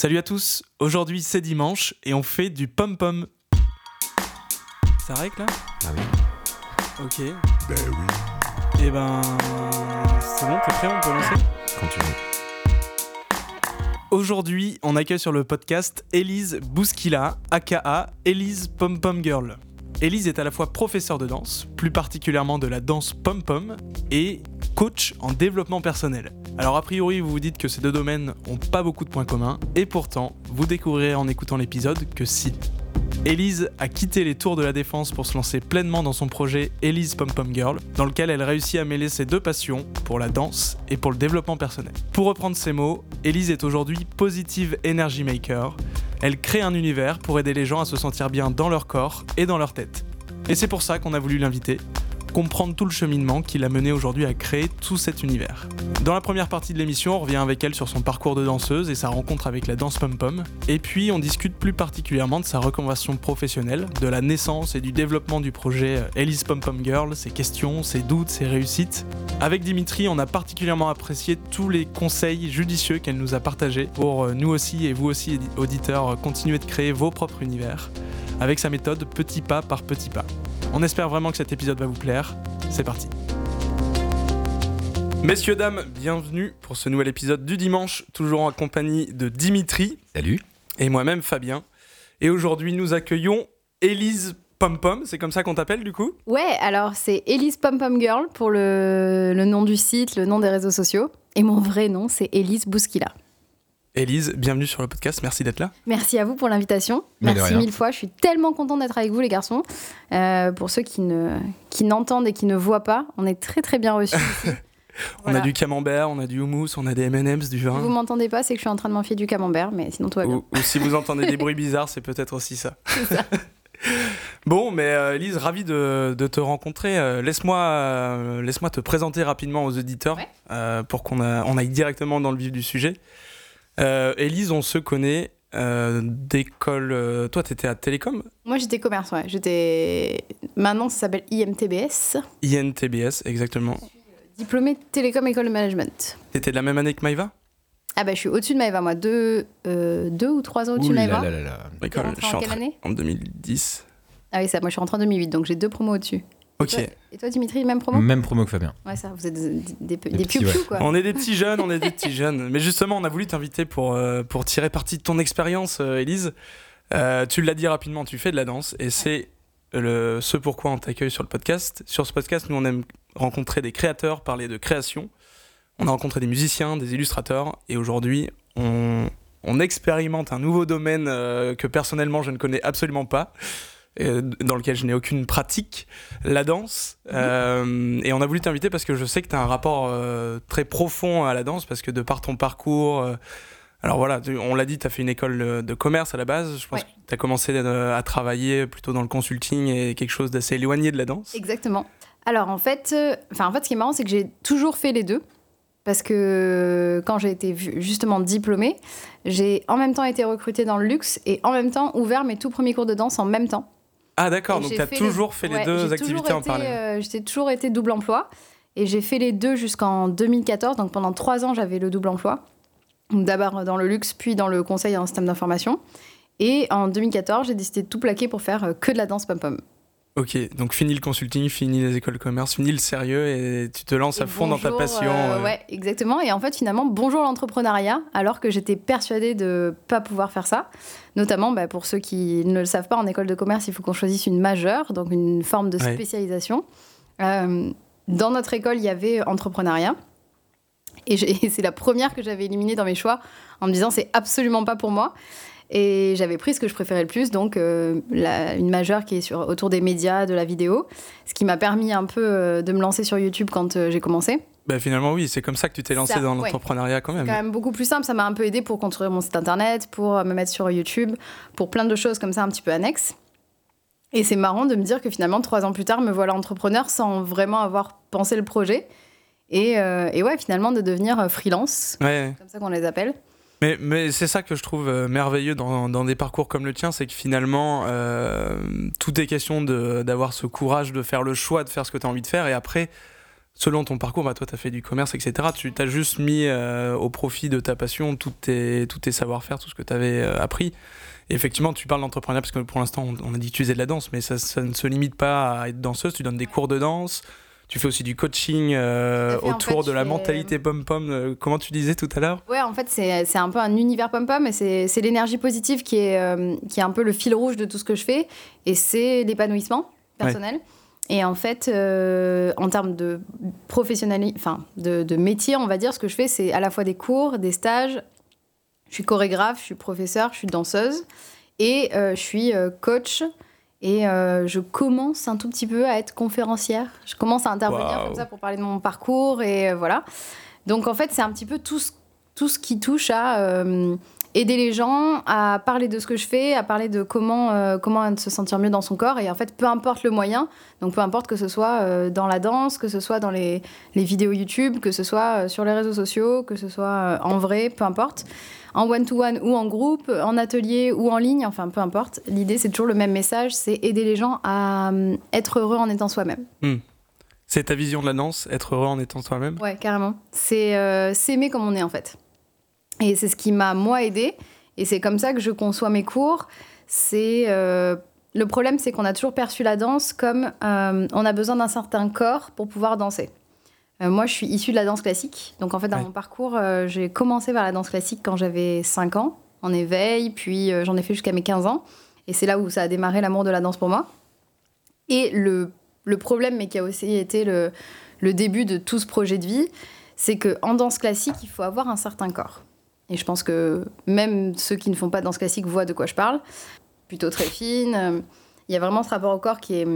Salut à tous, aujourd'hui c'est dimanche et on fait du pom-pom. Ça règle là Ah oui Ok. Ben oui. Et ben. C'est bon, t'es prêt, on peut lancer Quand tu veux. Aujourd'hui, on accueille sur le podcast Elise Bouskila, aka Elise Pom Pom Girl. Elise est à la fois professeure de danse, plus particulièrement de la danse pom pom, et coach en développement personnel. Alors a priori, vous vous dites que ces deux domaines ont pas beaucoup de points communs, et pourtant, vous découvrirez en écoutant l'épisode que si. Elise a quitté les tours de la défense pour se lancer pleinement dans son projet Elise Pom Pom Girl, dans lequel elle réussit à mêler ses deux passions, pour la danse et pour le développement personnel. Pour reprendre ses mots, Elise est aujourd'hui Positive Energy Maker. Elle crée un univers pour aider les gens à se sentir bien dans leur corps et dans leur tête. Et c'est pour ça qu'on a voulu l'inviter, comprendre tout le cheminement qui l'a mené aujourd'hui à créer tout cet univers. Dans la première partie de l'émission, on revient avec elle sur son parcours de danseuse et sa rencontre avec la danse pom-pom. Et puis, on discute plus particulièrement de sa reconversion professionnelle, de la naissance et du développement du projet Elise Pom-Pom Girl, ses questions, ses doutes, ses réussites. Avec Dimitri, on a particulièrement apprécié tous les conseils judicieux qu'elle nous a partagés pour euh, nous aussi et vous aussi, auditeurs, continuer de créer vos propres univers avec sa méthode petit pas par petit pas. On espère vraiment que cet épisode va vous plaire. C'est parti. Messieurs, dames, bienvenue pour ce nouvel épisode du dimanche, toujours en compagnie de Dimitri Salut. et moi-même Fabien. Et aujourd'hui, nous accueillons Élise Pompom, c'est comme ça qu'on t'appelle du coup? Ouais, alors c'est Elise Pom Pom Girl pour le, le nom du site, le nom des réseaux sociaux. Et mon vrai nom, c'est Elise Bouskila. Élise, bienvenue sur le podcast, merci d'être là. Merci à vous pour l'invitation. Merci mille fois. Je suis tellement contente d'être avec vous, les garçons. Euh, pour ceux qui ne qui n'entendent et qui ne voient pas, on est très très bien reçus. ici. On Voilà. a du camembert, on a du houmous, on a des M&M's, du Si vin. vous m'entendez pas, c'est que je suis en train de m'enfier du camembert, mais sinon tout va bien. Ou, ou si vous entendez des bruits bizarres, c'est peut-être aussi ça. bon, mais euh, Elise, ravi de, de te rencontrer. Euh, laisse-moi, euh, laisse-moi te présenter rapidement aux auditeurs Ouais. euh, pour qu'on a- on aille directement dans le vif du sujet. Euh, Elise, on se connaît euh, d'école. euh, toi, tu étais à Télécom, Moi, j'étais commerce, ouais. J'étais. Maintenant, ça s'appelle IMTBS, INTBS, exactement. diplômée télécom école de management. Tu étais de la même année que Maïva? Ah bah, je suis au-dessus de Maëva, moi. Deux, euh, deux ou trois ans au-dessus de là Maëva. là là là. École, je suis en quelle entré année? en 2010. Ah oui, ça, moi je suis rentrée en 2008, donc j'ai deux promos au-dessus. Ok. Toi- Et toi, Dimitri, même promo? Même promo que Fabien. Ouais, ça, vous êtes des, des, des, Des petits, piou-piou, ouais. quoi. On est des petits jeunes, on est des petits jeunes. Mais justement, on a voulu t'inviter pour, euh, pour tirer parti de ton expérience, euh, Élise. Euh, tu l'as dit rapidement, tu fais de la danse et c'est le, ce pourquoi on t'accueille sur le podcast. Sur ce podcast, nous, on aime rencontrer des créateurs, parler de création. On a rencontré des musiciens, des illustrateurs et aujourd'hui, on, on expérimente un nouveau domaine euh, que personnellement, je ne connais absolument pas. Dans lequel je n'ai aucune pratique, la danse. Euh, et on a voulu t'inviter parce que je sais que tu as un rapport euh, très profond à la danse, parce que de par ton parcours, euh, alors voilà, on l'a dit, tu as fait une école de commerce à la base, je pense Ouais. que tu as commencé à travailler plutôt dans le consulting et quelque chose d'assez éloigné de la danse. Exactement. Alors en fait, enfin, en fait, ce qui est marrant, c'est que j'ai toujours fait les deux. Parce que quand j'ai été justement diplômée, j'ai en même temps été recrutée dans le luxe et en même temps ouvert mes tout premiers cours de danse en même temps. Ah d'accord, donc tu as toujours les- fait les ouais, deux activités en parallèle. euh, J'ai toujours été double emploi et j'ai fait les deux jusqu'en 2014. Donc pendant trois ans, j'avais le double emploi. D'abord dans le luxe, puis dans le conseil en système d'information. Et en 2014, j'ai décidé de tout plaquer pour faire euh, que de la danse pom-pom. Ok, donc fini le consulting, fini les écoles de commerce, fini le sérieux et tu te lances Et à fond dans ta passion. euh, euh. Ouais, exactement. Et en fait, finalement, bonjour l'entrepreneuriat, alors que j'étais persuadée de pas pouvoir faire ça. Notamment, bah, pour ceux qui ne le savent pas, en école de commerce, il faut qu'on choisisse une majeure, donc une forme de Ouais. spécialisation. Euh, dans notre école, il y avait entrepreneuriat. Et c'est la première que j'avais éliminée dans mes choix en me disant c'est absolument pas pour moi. Et j'avais pris ce que je préférais le plus, donc euh, la- une majeure qui est sur, autour des médias, de la vidéo, ce qui m'a permis un peu euh, de me lancer sur YouTube quand euh, j'ai commencé. Bah, finalement oui, c'est comme ça que tu t'es lancé Ça, dans ouais. l'entrepreneuriat quand même. quand même beaucoup plus simple. Ça m'a un peu aidé pour construire mon site internet, pour me mettre sur YouTube, pour plein de choses comme ça un petit peu annexes. Et c'est marrant de me dire que finalement, trois ans plus tard, me voilà entrepreneur sans vraiment avoir pensé le projet. Et, euh, et ouais, finalement, de devenir freelance, Ouais. comme ça qu'on les appelle. Mais, mais c'est ça que je trouve euh, merveilleux dans, des parcours comme le tien, c'est que finalement, euh, tout est question d'avoir ce courage de faire le choix de faire ce que tu as envie de faire et après, selon ton parcours, bah, toi, tu as fait du commerce, etc. Tu t'as juste mis euh, au profit de ta passion tous tes, tes savoir-faire, tout ce que tu avais appris. Et effectivement, tu parles d'entrepreneuriat parce que pour l'instant, on, a dit que tu faisais de la danse, mais ça, ne se limite pas à être danseuse. Tu donnes des cours de danse. Tu fais aussi du coaching euh, autour de la mentalité pom-pom, comment tu disais tout à l'heure? Ouais, en fait, c'est un peu un univers pom-pom, et c'est l'énergie positive qui est, qui est un peu le fil rouge de tout ce que je fais, et c'est l'épanouissement personnel. Et en fait, euh, en termes de professionnalité, enfin de, de, métier, on va dire, ce que je fais, c'est à la fois des cours, des stages. Je suis chorégraphe, je suis professeur, je suis danseuse et euh, je suis euh, coach. Et je commence un tout petit peu à être conférencière. Je commence à intervenir comme ça pour parler de mon parcours et voilà. Donc en fait, c'est un petit peu tout ce, tout ce qui touche à aider les gens à parler de ce que je fais, à parler de comment, euh, comment se sentir mieux dans son corps. Et en fait, peu importe le moyen, donc peu importe que ce soit euh, dans la danse, que ce soit dans les, les vidéos YouTube, que ce soit euh, sur les réseaux sociaux, que ce soit en vrai, peu importe, en one-to-one ou en groupe, en atelier ou en ligne, enfin peu importe. L'idée, c'est toujours le même message, c'est aider les gens à être heureux en étant soi-même. Hmm. C'est ta vision de la danse, être heureux en étant soi-même? Ouais, carrément. C'est s'aimer comme on est en fait. Et c'est ce qui m'a, moi, aidé. Et c'est comme ça que je conçois mes cours. C'est. Euh, le problème, c'est qu'on a toujours perçu la danse comme euh, on a besoin d'un certain corps pour pouvoir danser. Euh, moi, je suis issue de la danse classique. Donc, en fait, dans mon parcours, j'ai commencé vers la danse classique quand j'avais 5 ans, en éveil, puis j'en ai fait jusqu'à mes 15 ans. Et c'est là où ça a démarré l'amour de la danse pour moi. Et le, le problème, mais qui a aussi été le, le début de tout ce projet de vie, c'est qu'en danse classique, il faut avoir un certain corps. Et je pense que même ceux qui ne font pas de danse classique voient de quoi je parle. Plutôt très fine. Il y a vraiment ce rapport au corps qui est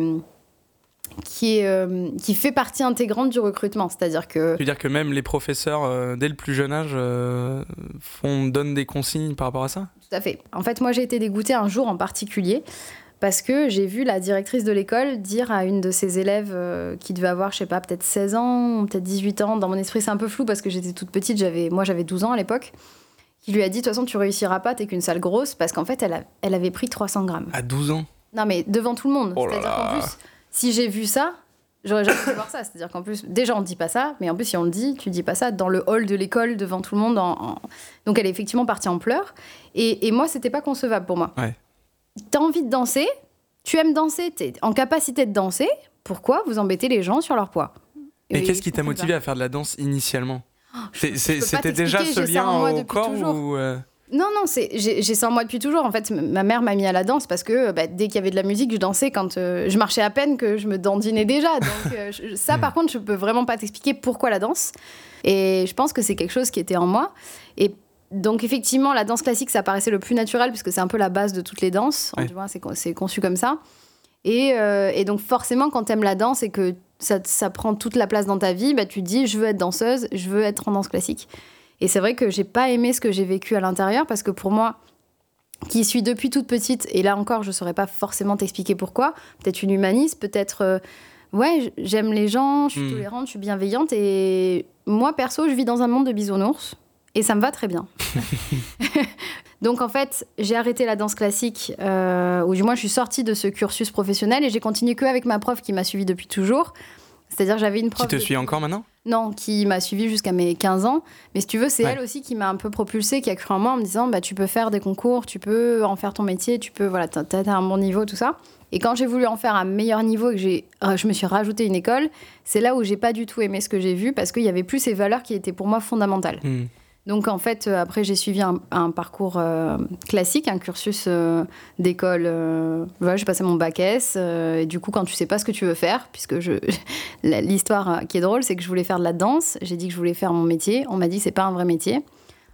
qui, est, euh, qui fait partie intégrante du recrutement. C'est-à-dire que. Tu veux dire que même les professeurs, euh, dès le plus jeune âge, euh, font, donnent des consignes par rapport à ça? Tout à fait. En fait, moi, j'ai été dégoûtée un jour en particulier parce que j'ai vu la directrice de l'école dire à une de ses élèves qui devait avoir, je sais pas, peut-être 16 ans, peut-être 18 ans. Dans mon esprit, c'est un peu flou parce que j'étais toute petite, j'avais, moi j'avais 12 ans à l'époque qui lui a dit de toute façon tu réussiras pas, t'es qu'une sale grosse, parce qu'en fait elle, elle avait pris 300 grammes. À 12 ans? Non mais devant tout le monde. Oh C'est-à-dire qu'en plus, si j'ai vu ça, j'aurais jamais pu voir ça. C'est-à-dire qu'en plus, déjà on dit pas ça, mais en plus si on le dit, tu dis pas ça dans le hall de l'école devant tout le monde. Donc elle est effectivement partie en pleurs. Et, et moi c'était pas concevable pour moi. Ouais. T'as envie de danser, tu aimes danser, t'es en capacité de danser, pourquoi vous embêtez les gens sur leur poids? Et, qu'est-ce qui t'a motivé à faire de la danse initialement? C'était déjà ce lien au corps ou euh Non, non, j'ai ça en moi depuis toujours. En fait, ma mère m'a mis à la danse parce que bah, dès qu'il y avait de la musique, je dansais quand euh, je marchais à peine que je me dandinais déjà. Donc euh, ça, par contre, je peux vraiment pas t'expliquer pourquoi la danse. Et je pense que c'est quelque chose qui était en moi. Et donc effectivement, la danse classique, ça paraissait le plus naturel puisque c'est un peu la base de toutes les danses. C'est conçu comme ça. Et, et donc forcément, quand tu aimes la danse et que ça, prend toute la place dans ta vie, bah, tu te dis je veux être danseuse, je veux être en danse classique. Et c'est vrai que j'ai pas aimé ce que j'ai vécu à l'intérieur parce que pour moi, qui suis depuis toute petite, et là encore, je saurais pas forcément t'expliquer pourquoi, peut-être une humaniste, peut-être. Euh, ouais, j'aime les gens, je suis hmm. tolérante, je suis bienveillante, et moi perso, je vis dans un monde de bisounours, et ça me va très bien. Donc en fait, j'ai arrêté la danse classique, euh, ou du moins je suis sortie de ce cursus professionnel et j'ai continué que avec ma prof qui m'a suivie depuis toujours. C'est-à-dire j'avais une prof... Qui te suit encore maintenant Non, qui m'a suivie jusqu'à mes 15 ans. Mais si tu veux, c'est elle aussi qui m'a un peu propulsée, qui a cru en moi en me disant bah, tu peux faire des concours, tu peux en faire ton métier, tu peux, voilà, t'as as un bon niveau, tout ça. Et quand j'ai voulu en faire un meilleur niveau et que euh, je me suis rajouté une école, c'est là où j'ai pas du tout aimé ce que j'ai vu parce qu'il y avait plus ces valeurs qui étaient pour moi fondamentales. Hmm. Donc en fait, euh, après j'ai suivi un, parcours euh, classique, un cursus euh, d'école. voilà, j'ai passé mon bac S. et du coup, quand tu sais pas ce que tu veux faire, puisque l'histoire qui est drôle, c'est que je voulais faire de la danse. J'ai dit que je voulais faire mon métier. On m'a dit c'est pas un vrai métier.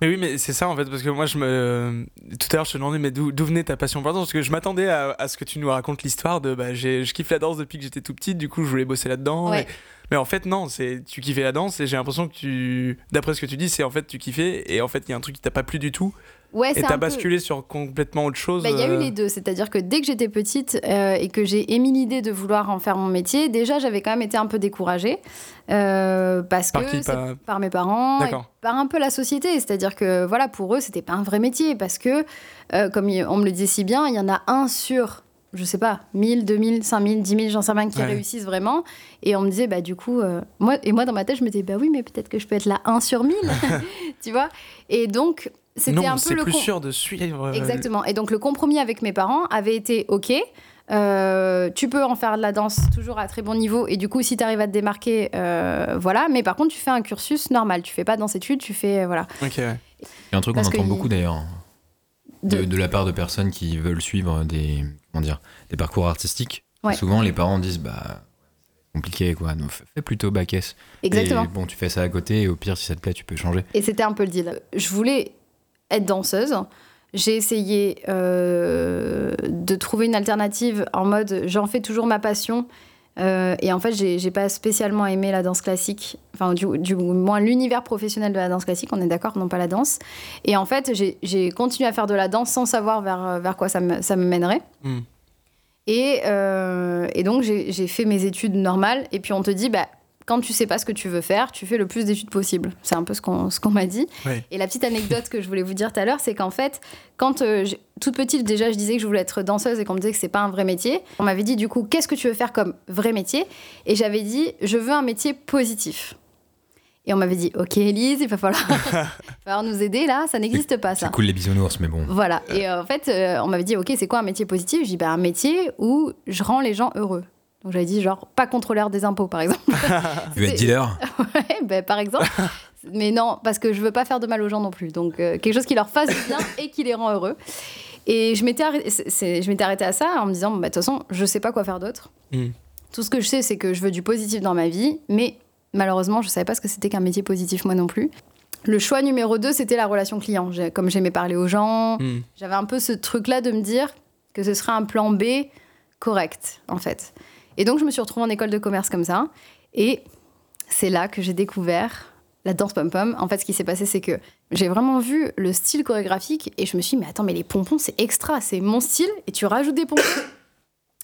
Mais oui, mais c'est ça en fait, parce que moi, je me. Tout à l'heure, je te demandais, mais d'où venait ta passion pour la danse? Parce que je m'attendais à, ce que tu nous racontes l'histoire de. Bah, je kiffe la danse depuis que j'étais tout petit, du coup, je voulais bosser là-dedans. Mais en fait, non, c'est tu kiffais la danse et j'ai l'impression que tu. D'après ce que tu dis, c'est en fait, tu kiffais et en fait, il y a un truc qui t'a pas plu du tout. Ouais, et t'as basculé sur complètement autre chose. Bah, il y a eu euh. les deux, c'est-à-dire que dès que j'étais petite euh, et que j'ai émis l'idée de vouloir en faire mon métier, déjà j'avais quand même été un peu découragée euh, parce par que par... mes parents, par un peu la société, c'est-à-dire que voilà pour eux c'était pas un vrai métier parce que comme on me le disait si bien, il y en a un sur je sais pas, 1000, 2000, 5000, 10 000, j'en sais rien, qui Ouais. réussissent vraiment. Et on me disait, bah, du coup, euh, moi, et moi, dans ma tête, je me disais, bah oui, mais peut-être que je peux être la 1 sur 1000, tu vois. Et donc, c'était un peu c'est le plus sûr de suivre. euh, Exactement. Et donc, le compromis avec mes parents avait été, OK, euh, tu peux en faire de la danse toujours à très bon niveau. Et du coup, si tu arrives à te démarquer, euh, voilà. Mais par contre, tu fais un cursus normal. Tu fais pas danse-études, tu fais, euh, voilà. Ok, ouais. Il y a un truc qu'on entend que beaucoup il- d'ailleurs, de, De- de la part de personnes qui veulent suivre des, comment dire, des parcours artistiques. Ouais. Souvent, les parents disent bah compliqué quoi, donc fais fais plutôt bac S. Exactement. Et bon, tu fais ça à côté et au pire, si ça te plaît, tu peux changer. Et c'était un peu le deal. Je voulais être danseuse. J'ai essayé euh, de trouver une alternative en mode j'en fais toujours ma passion. Euh, et en fait, j'ai j'ai pas spécialement aimé la danse classique, enfin, du, du moins l'univers professionnel de la danse classique, on est d'accord, non pas la danse. Et en fait, j'ai- j'ai continué à faire de la danse sans savoir vers, vers quoi ça me, ça me mènerait. Hmm. Et, euh, et donc, j'ai j'ai fait mes études normales. Et puis, on te dit, bah, quand tu sais pas ce que tu veux faire, tu fais le plus d'études possible. C'est un peu ce qu'on ce qu'on m'a dit. Et la petite anecdote que je voulais vous dire tout à l'heure, c'est qu'en fait, quand euh, toute petite, déjà, je disais que je voulais être danseuse et qu'on me disait que c'est pas un vrai métier, on m'avait dit, du coup, qu'est-ce que tu veux faire comme vrai métier? Et j'avais dit, je veux un métier positif. Et on m'avait dit, ok, Elise, il va falloir, il va falloir nous aider là, ça n'existe pas ça. C'est cool les bisounours, mais bon. Voilà. Et euh, en fait, euh, on m'avait dit, ok, c'est quoi un métier positif? Je dis, bah, un métier où je rends les gens heureux. Donc j'avais dit, genre, pas contrôleur des impôts, par exemple. Tu veux être dealer Ouais, ben, par exemple. Mais non, parce que je veux pas faire de mal aux gens non plus. Donc, euh, quelque chose qui leur fasse du bien et qui les rend heureux. Et je m'étais arrêtée, je m'étais arrêtée à ça en me disant, bah, de toute façon, je sais pas quoi faire d'autre. Mm. Tout ce que je sais, c'est que je veux du positif dans ma vie, mais malheureusement, je savais pas ce que c'était qu'un métier positif, moi non plus. Le choix numéro deux, c'était la relation client. Comme j'aimais parler aux gens, Hmm. j'avais un peu ce truc-là de me dire que ce serait un plan B correct, en fait. Et donc, je me suis retrouvée en école de commerce comme ça. Et c'est là que j'ai découvert la danse pom-pom. En fait, ce qui s'est passé, c'est que j'ai vraiment vu le style chorégraphique et je me suis dit, mais attends, mais les pompons, c'est extra, c'est mon style. Et tu rajoutes des pompons.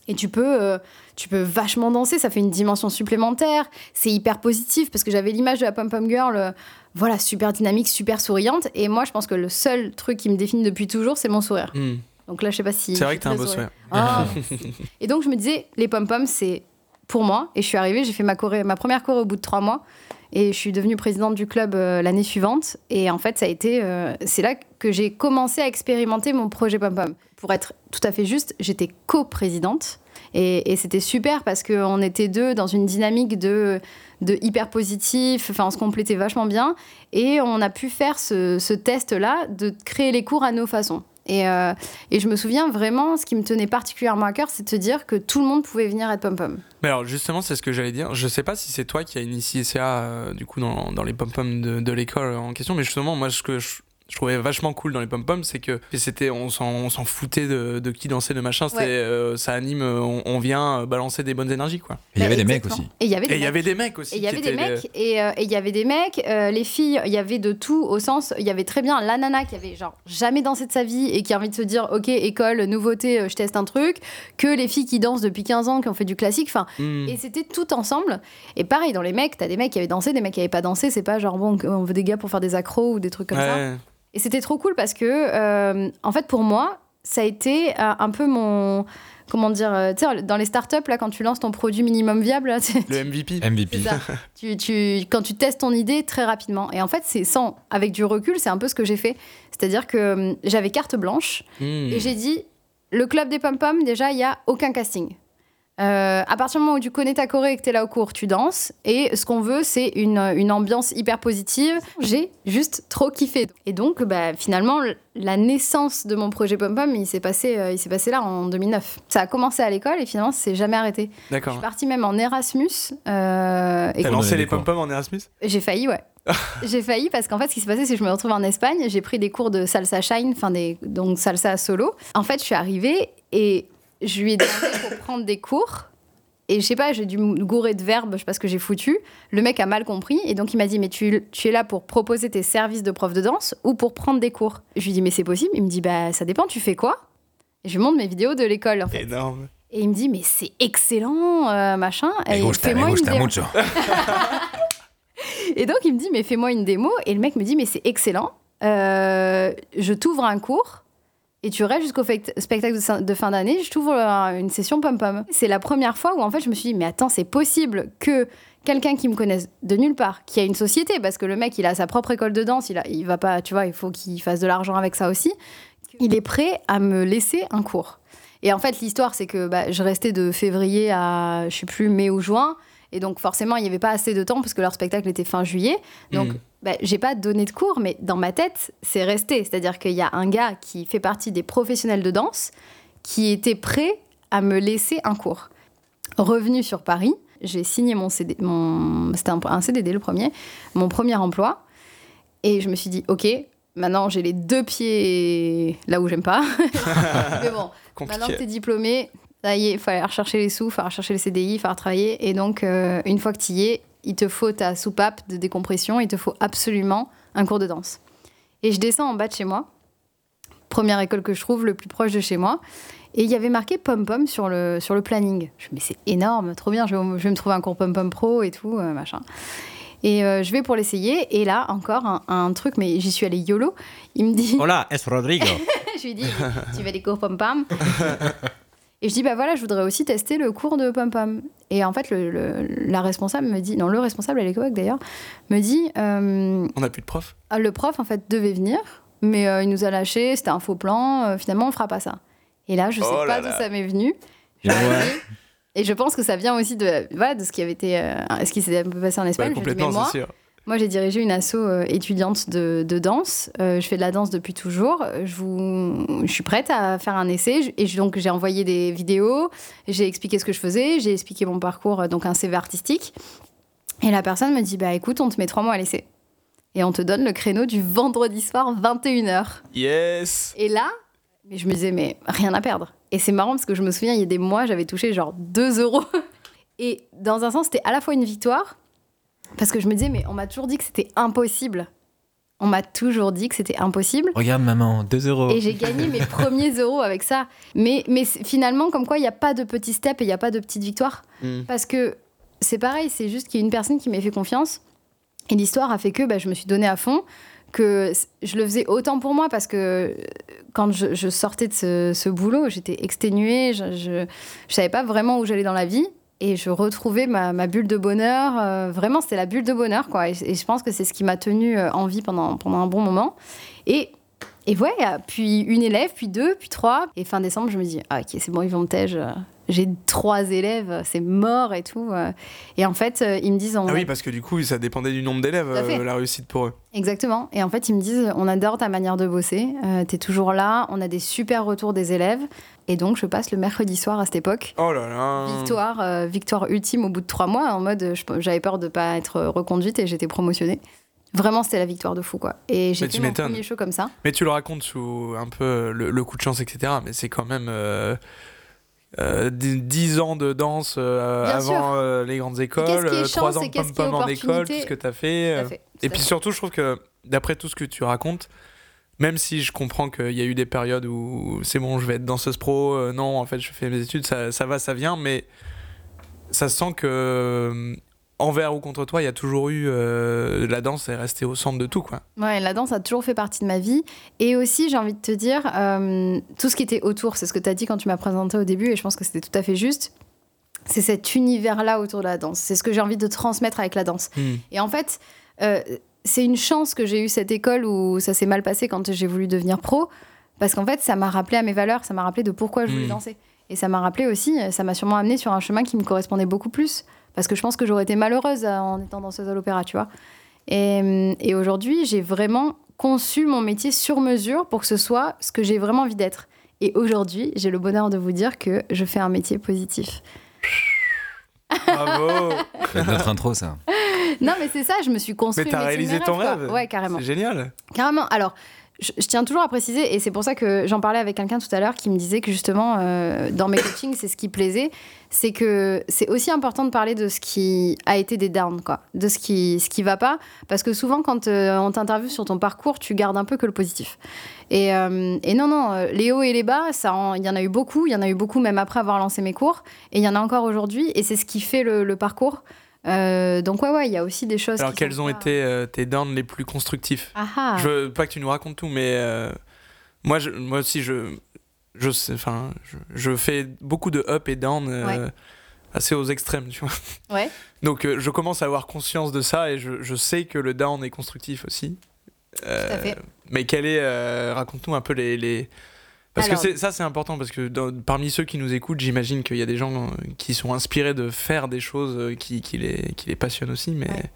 Et tu peux, euh, tu peux vachement danser, ça fait une dimension supplémentaire. C'est hyper positif parce que j'avais l'image de la pom-pom girl, euh, voilà, super dynamique, super souriante. Et moi, je pense que le seul truc qui me définit depuis toujours, c'est mon sourire. Hmm. Donc là, je sais pas si. C'est vrai que t'as un très sourire. ah. et donc je me disais, les pom-poms, c'est pour moi. Et je suis arrivée, j'ai fait ma, ma première choré au bout de trois mois. Et je suis devenue présidente du club euh, l'année suivante. Et en fait, ça a été, euh, c'est là que j'ai commencé à expérimenter mon projet pom-pom. Pour être tout à fait juste, j'étais co-présidente. Et, et c'était super parce qu'on était deux dans une dynamique de, de hyper positif. Enfin, on se complétait vachement bien. Et on a pu faire ce, ce test-là de créer les cours à nos façons. Et, euh, et je me souviens vraiment, ce qui me tenait particulièrement à cœur, c'est de se dire que tout le monde pouvait venir être pom-pom. Mais alors justement, c'est ce que j'allais dire. Je sais pas si c'est toi qui as initié ça euh, du coup dans, dans les pom-pom de, de l'école en question, mais justement, moi ce que je, je trouvais vachement cool dans les pom-pom, c'est que c'était on s'en foutait de, de qui dansait de machin. C'était Ouais. euh, ça anime, euh, on, on vient euh, balancer des bonnes énergies quoi. Il y avait des mecs aussi. Et il y avait Et des il y mecs. avait des mecs aussi. Et il y avait des mecs, et euh, et il y avait des mecs, euh, les filles, il y avait de tout, au sens, il y avait très bien la nana qui avait genre jamais dansé de sa vie et qui a envie de se dire, ok, école, nouveauté, je teste un truc, que les filles qui dansent depuis 15 ans, qui ont fait du classique, enfin, Hmm. et c'était tout ensemble. Et pareil, dans les mecs, t'as des mecs qui avaient dansé, des mecs qui avaient pas dansé, c'est pas genre, bon, on veut des gars pour faire des accros ou des trucs comme ça. Et c'était trop cool parce que, euh, en fait, pour moi, ça a été euh, un peu mon. Comment dire euh, Tu sais, dans les startups, là, quand tu lances ton produit minimum viable, là, Le MVP. MVP. tu, tu- quand tu testes ton idée très rapidement. Et en fait, c'est sans. Avec du recul, c'est un peu ce que j'ai fait. C'est-à-dire que j'avais carte blanche Hmm. et j'ai dit le club des pom-pom, déjà, il n'y a aucun casting. Euh, à partir du moment où tu connais ta choré et que tu es là au cours, tu danses. Et ce qu'on veut, c'est une, une ambiance hyper positive. J'ai juste trop kiffé. Et donc, bah, finalement, la naissance de mon projet pom-pom, il s'est passé, euh, il s'est passé là en 2009. Ça a commencé à l'école et finalement, ça s'est jamais arrêté. Je D'accord. suis partie même en Erasmus. euh, et T'as lancé les cours. pom-pom en Erasmus? J'ai failli, ouais. j'ai failli parce qu'en fait, ce qui s'est passé, c'est que je me retrouve en Espagne. J'ai pris des cours de salsa shine, enfin des donc salsa solo. En fait, je suis arrivée et je lui ai demandé pour prendre des cours. Et je sais pas, j'ai dû me gourer de verbes, je sais pas ce que j'ai foutu. Le mec a mal compris et donc il m'a dit Mais tu, tu es là pour proposer tes services de prof de danse ou pour prendre des cours? Je lui dis Mais c'est possible? Il me dit Bah ça dépend, tu fais quoi? Et je lui montre mes vidéos de l'école en fait. Énorme. Et il me dit Mais c'est excellent, euh, machin. Me Et gusta, fais-moi gusta mucho. Et donc, il me dit, mais fais-moi une démo. Et le mec me dit, mais c'est excellent. Euh, je t'ouvre un cours et tu restes jusqu'au spectacle de fin- de fin d'année, je t'ouvre euh, une session pom-pom. C'est la première fois où en fait je me suis dit, mais attends, c'est possible que quelqu'un qui me connaisse de nulle part, qui a une société, parce que le mec il a sa propre école de danse, il, a, il va pas, tu vois, il faut qu'il fasse de l'argent avec ça aussi, il est prêt à me laisser un cours. Et en fait, l'histoire, c'est que bah, je restais de février à, je sais plus, mai ou juin. Et donc, forcément, il n'y avait pas assez de temps parce que leur spectacle était fin juillet. Donc, Mm. bah, j'ai pas donné de cours, mais dans ma tête, c'est resté. C'est-à-dire qu'il y a un gars qui fait partie des professionnels de danse qui était prêt à me laisser un cours. Revenu sur Paris, j'ai signé mon CD, mon, c'était un, un CDD le premier, mon premier emploi. Et je me suis dit, ok, maintenant j'ai les deux pieds là où j'aime pas. mais bon, Maintenant que t'es diplômé, ça y est, il faut aller rechercher les sous, il faut aller rechercher les CDI, il faut aller travailler. Et donc, euh, une fois que tu y es, il te faut ta soupape de décompression, il te faut absolument un cours de danse. Et je descends en bas de chez moi, première école que je trouve, le plus proche de chez moi. Et il y avait marqué pom-pom sur le, sur le planning. Je me dis, mais c'est énorme, trop bien, je vais, je vais me trouver un cours pom-pom pro et tout, euh, machin. Et euh, je vais pour l'essayer. Et là, encore un, un truc, mais j'y suis allée YOLO. Il me dit. Hola, es Rodrigo. je lui dis, tu veux des cours pom-pom Et je dis, bah voilà, je voudrais aussi tester le cours de pom-pom. Et en fait, le, le- la responsable me dit, non, le responsable à l'époque d'ailleurs, me dit, euh, On n'a plus de prof. ah, le prof en fait devait venir, mais euh, il nous a lâché, c'était un faux plan, euh, finalement on fera pas ça. Et là, je sais Oh là pas d'où ça m'est venu. Ouais. Et je pense que ça vient aussi de, voilà, de ce qui avait été, euh, ce qui s'est un peu passé en Bah, Espagne. je me dis, mais complètement, moi, c'est sûr. Moi, j'ai dirigé une asso euh, étudiante de, de danse. Euh, je fais de la danse depuis toujours. Je, vous... je suis prête à faire un essai. Et je- donc, j'ai envoyé des vidéos. J'ai expliqué ce que je faisais. J'ai expliqué mon parcours, euh, donc un CV artistique. Et la personne me dit Bah écoute, on te met trois mois à l'essai. Et on te donne le créneau du vendredi soir, 21h. Yes Et là, mais je me disais, mais rien à perdre. Et c'est marrant parce que je me souviens, il y a des mois, j'avais touché genre 2 euros. Et dans un sens, c'était à la fois une victoire, parce que je me disais, mais on m'a toujours dit que c'était impossible. On m'a toujours dit que c'était impossible. Regarde maman, 2 euros. Et j'ai gagné mes premiers euros avec ça. Mais, mais finalement, comme quoi, il n'y a pas de petits steps et il n'y a pas de petites victoires. Mm. Parce que c'est pareil, c'est juste qu'il y a une personne qui m'a fait confiance. Et l'histoire a fait que bah, je me suis donnée à fond, que je le faisais autant pour moi parce que euh, quand je, je sortais de ce, ce boulot, j'étais exténuée, je, je, je savais pas vraiment où j'allais dans la vie. Et je retrouvais ma, bulle de bonheur. euh, vraiment, c'était la bulle de bonheur, quoi. Et, je pense que c'est ce qui m'a tenue euh, en vie pendant, pendant un bon moment. Et, et ouais, puis une élève, puis deux, puis trois. Et fin décembre, je me dis, ah, ok, c'est bon, ils vont me. J'ai trois élèves, c'est mort et tout. euh. Et en fait, euh, ils me disent, on Ah oui, parce que du coup, ça dépendait du nombre d'élèves, euh, la réussite pour eux. Exactement. Et en fait, ils me disent on adore ta manière de bosser, euh, t'es toujours là, on a des super retours des élèves. Et donc, je passe le mercredi soir à cette époque. Oh là là Victoire, euh, victoire ultime au bout de trois mois, en mode j'avais peur de pas être reconduite et j'étais promotionnée. Vraiment, c'était la victoire de fou, quoi. Et j'ai fait mon premier show comme ça. Mais tu le racontes sous un peu le, le coup de chance, etc. Mais c'est quand même euh, euh, dix- 10 ans de danse euh, avant euh, les grandes écoles, qu'est-ce qui est euh, trois chance ans de pom-pom en école, tout ce que tu as fait. Et puis fait. surtout, je trouve que d'après tout ce que tu racontes, même si je comprends qu'il y a eu des périodes où c'est bon, je vais être danseuse pro, non, en fait, je fais mes études, ça, ça va, ça vient, mais ça se sent que envers ou contre toi, il y a toujours eu euh, la danse est restée au centre de tout, quoi. Ouais, la danse a toujours fait partie de ma vie. Et aussi, j'ai envie de te dire, euh, tout ce qui était autour, c'est ce que tu as dit quand tu m'as présenté au début, et je pense que c'était tout à fait juste. C'est cet univers-là autour de la danse. C'est ce que j'ai envie de transmettre avec la danse. Et en fait, euh, c'est une chance que j'ai eu cette école où ça s'est mal passé quand j'ai voulu devenir pro, parce qu'en fait, ça m'a rappelé à mes valeurs, ça m'a rappelé de pourquoi je voulais Mm. danser. Et ça m'a rappelé aussi, ça m'a sûrement amené sur un chemin qui me correspondait beaucoup plus, parce que je pense que j'aurais été malheureuse euh, en étant danseuse à l'opéra, tu vois. Et, et aujourd'hui, j'ai vraiment conçu mon métier sur mesure pour que ce soit ce que j'ai vraiment envie d'être. Et aujourd'hui, j'ai le bonheur de vous dire que je fais un métier positif. Bravo C'est notre intro, ça. Non, mais c'est ça, je me suis construit Mais t'as réalisé ton quoi. rêve Ouais, carrément. C'est génial Carrément. Alors, je, je tiens toujours à préciser, et c'est pour ça que j'en parlais avec quelqu'un tout à l'heure qui me disait que justement, euh, dans mes coachings, c'est ce qui plaisait, c'est que c'est aussi important de parler de ce qui a été des downs, quoi, de ce qui, ce qui va pas, parce que souvent, quand euh, on t'interviewe sur ton parcours, tu gardes un peu que le positif. Et, euh, et non, non, euh, les hauts et les bas, ça, il y en a eu beaucoup, il y en a eu beaucoup même après avoir lancé mes cours, et il y en a encore aujourd'hui, et c'est ce qui fait le, le parcours. Euh, donc ouais, ouais, il y a aussi des choses. Alors, quels ont pas- été tes downs les plus constructifs? Ah ah. Je veux pas que tu nous racontes tout, mais Moi, je, moi aussi, je, je, sais, enfin, je, je fais beaucoup de up et down euh, Ouais. assez aux extrêmes, tu vois. Ouais. Donc, euh, je commence à avoir conscience de ça et je, je sais que le down est constructif aussi. Euh, Tout à fait. Mais quel est, euh, raconte-nous un peu les, les... Parce Alors- que ça, c'est important parce que dans- parmi ceux qui nous écoutent, j'imagine qu'il y a des gens euh, qui sont inspirés de faire des choses euh, qui, qui les, qui les passionnent aussi, mais Ouais.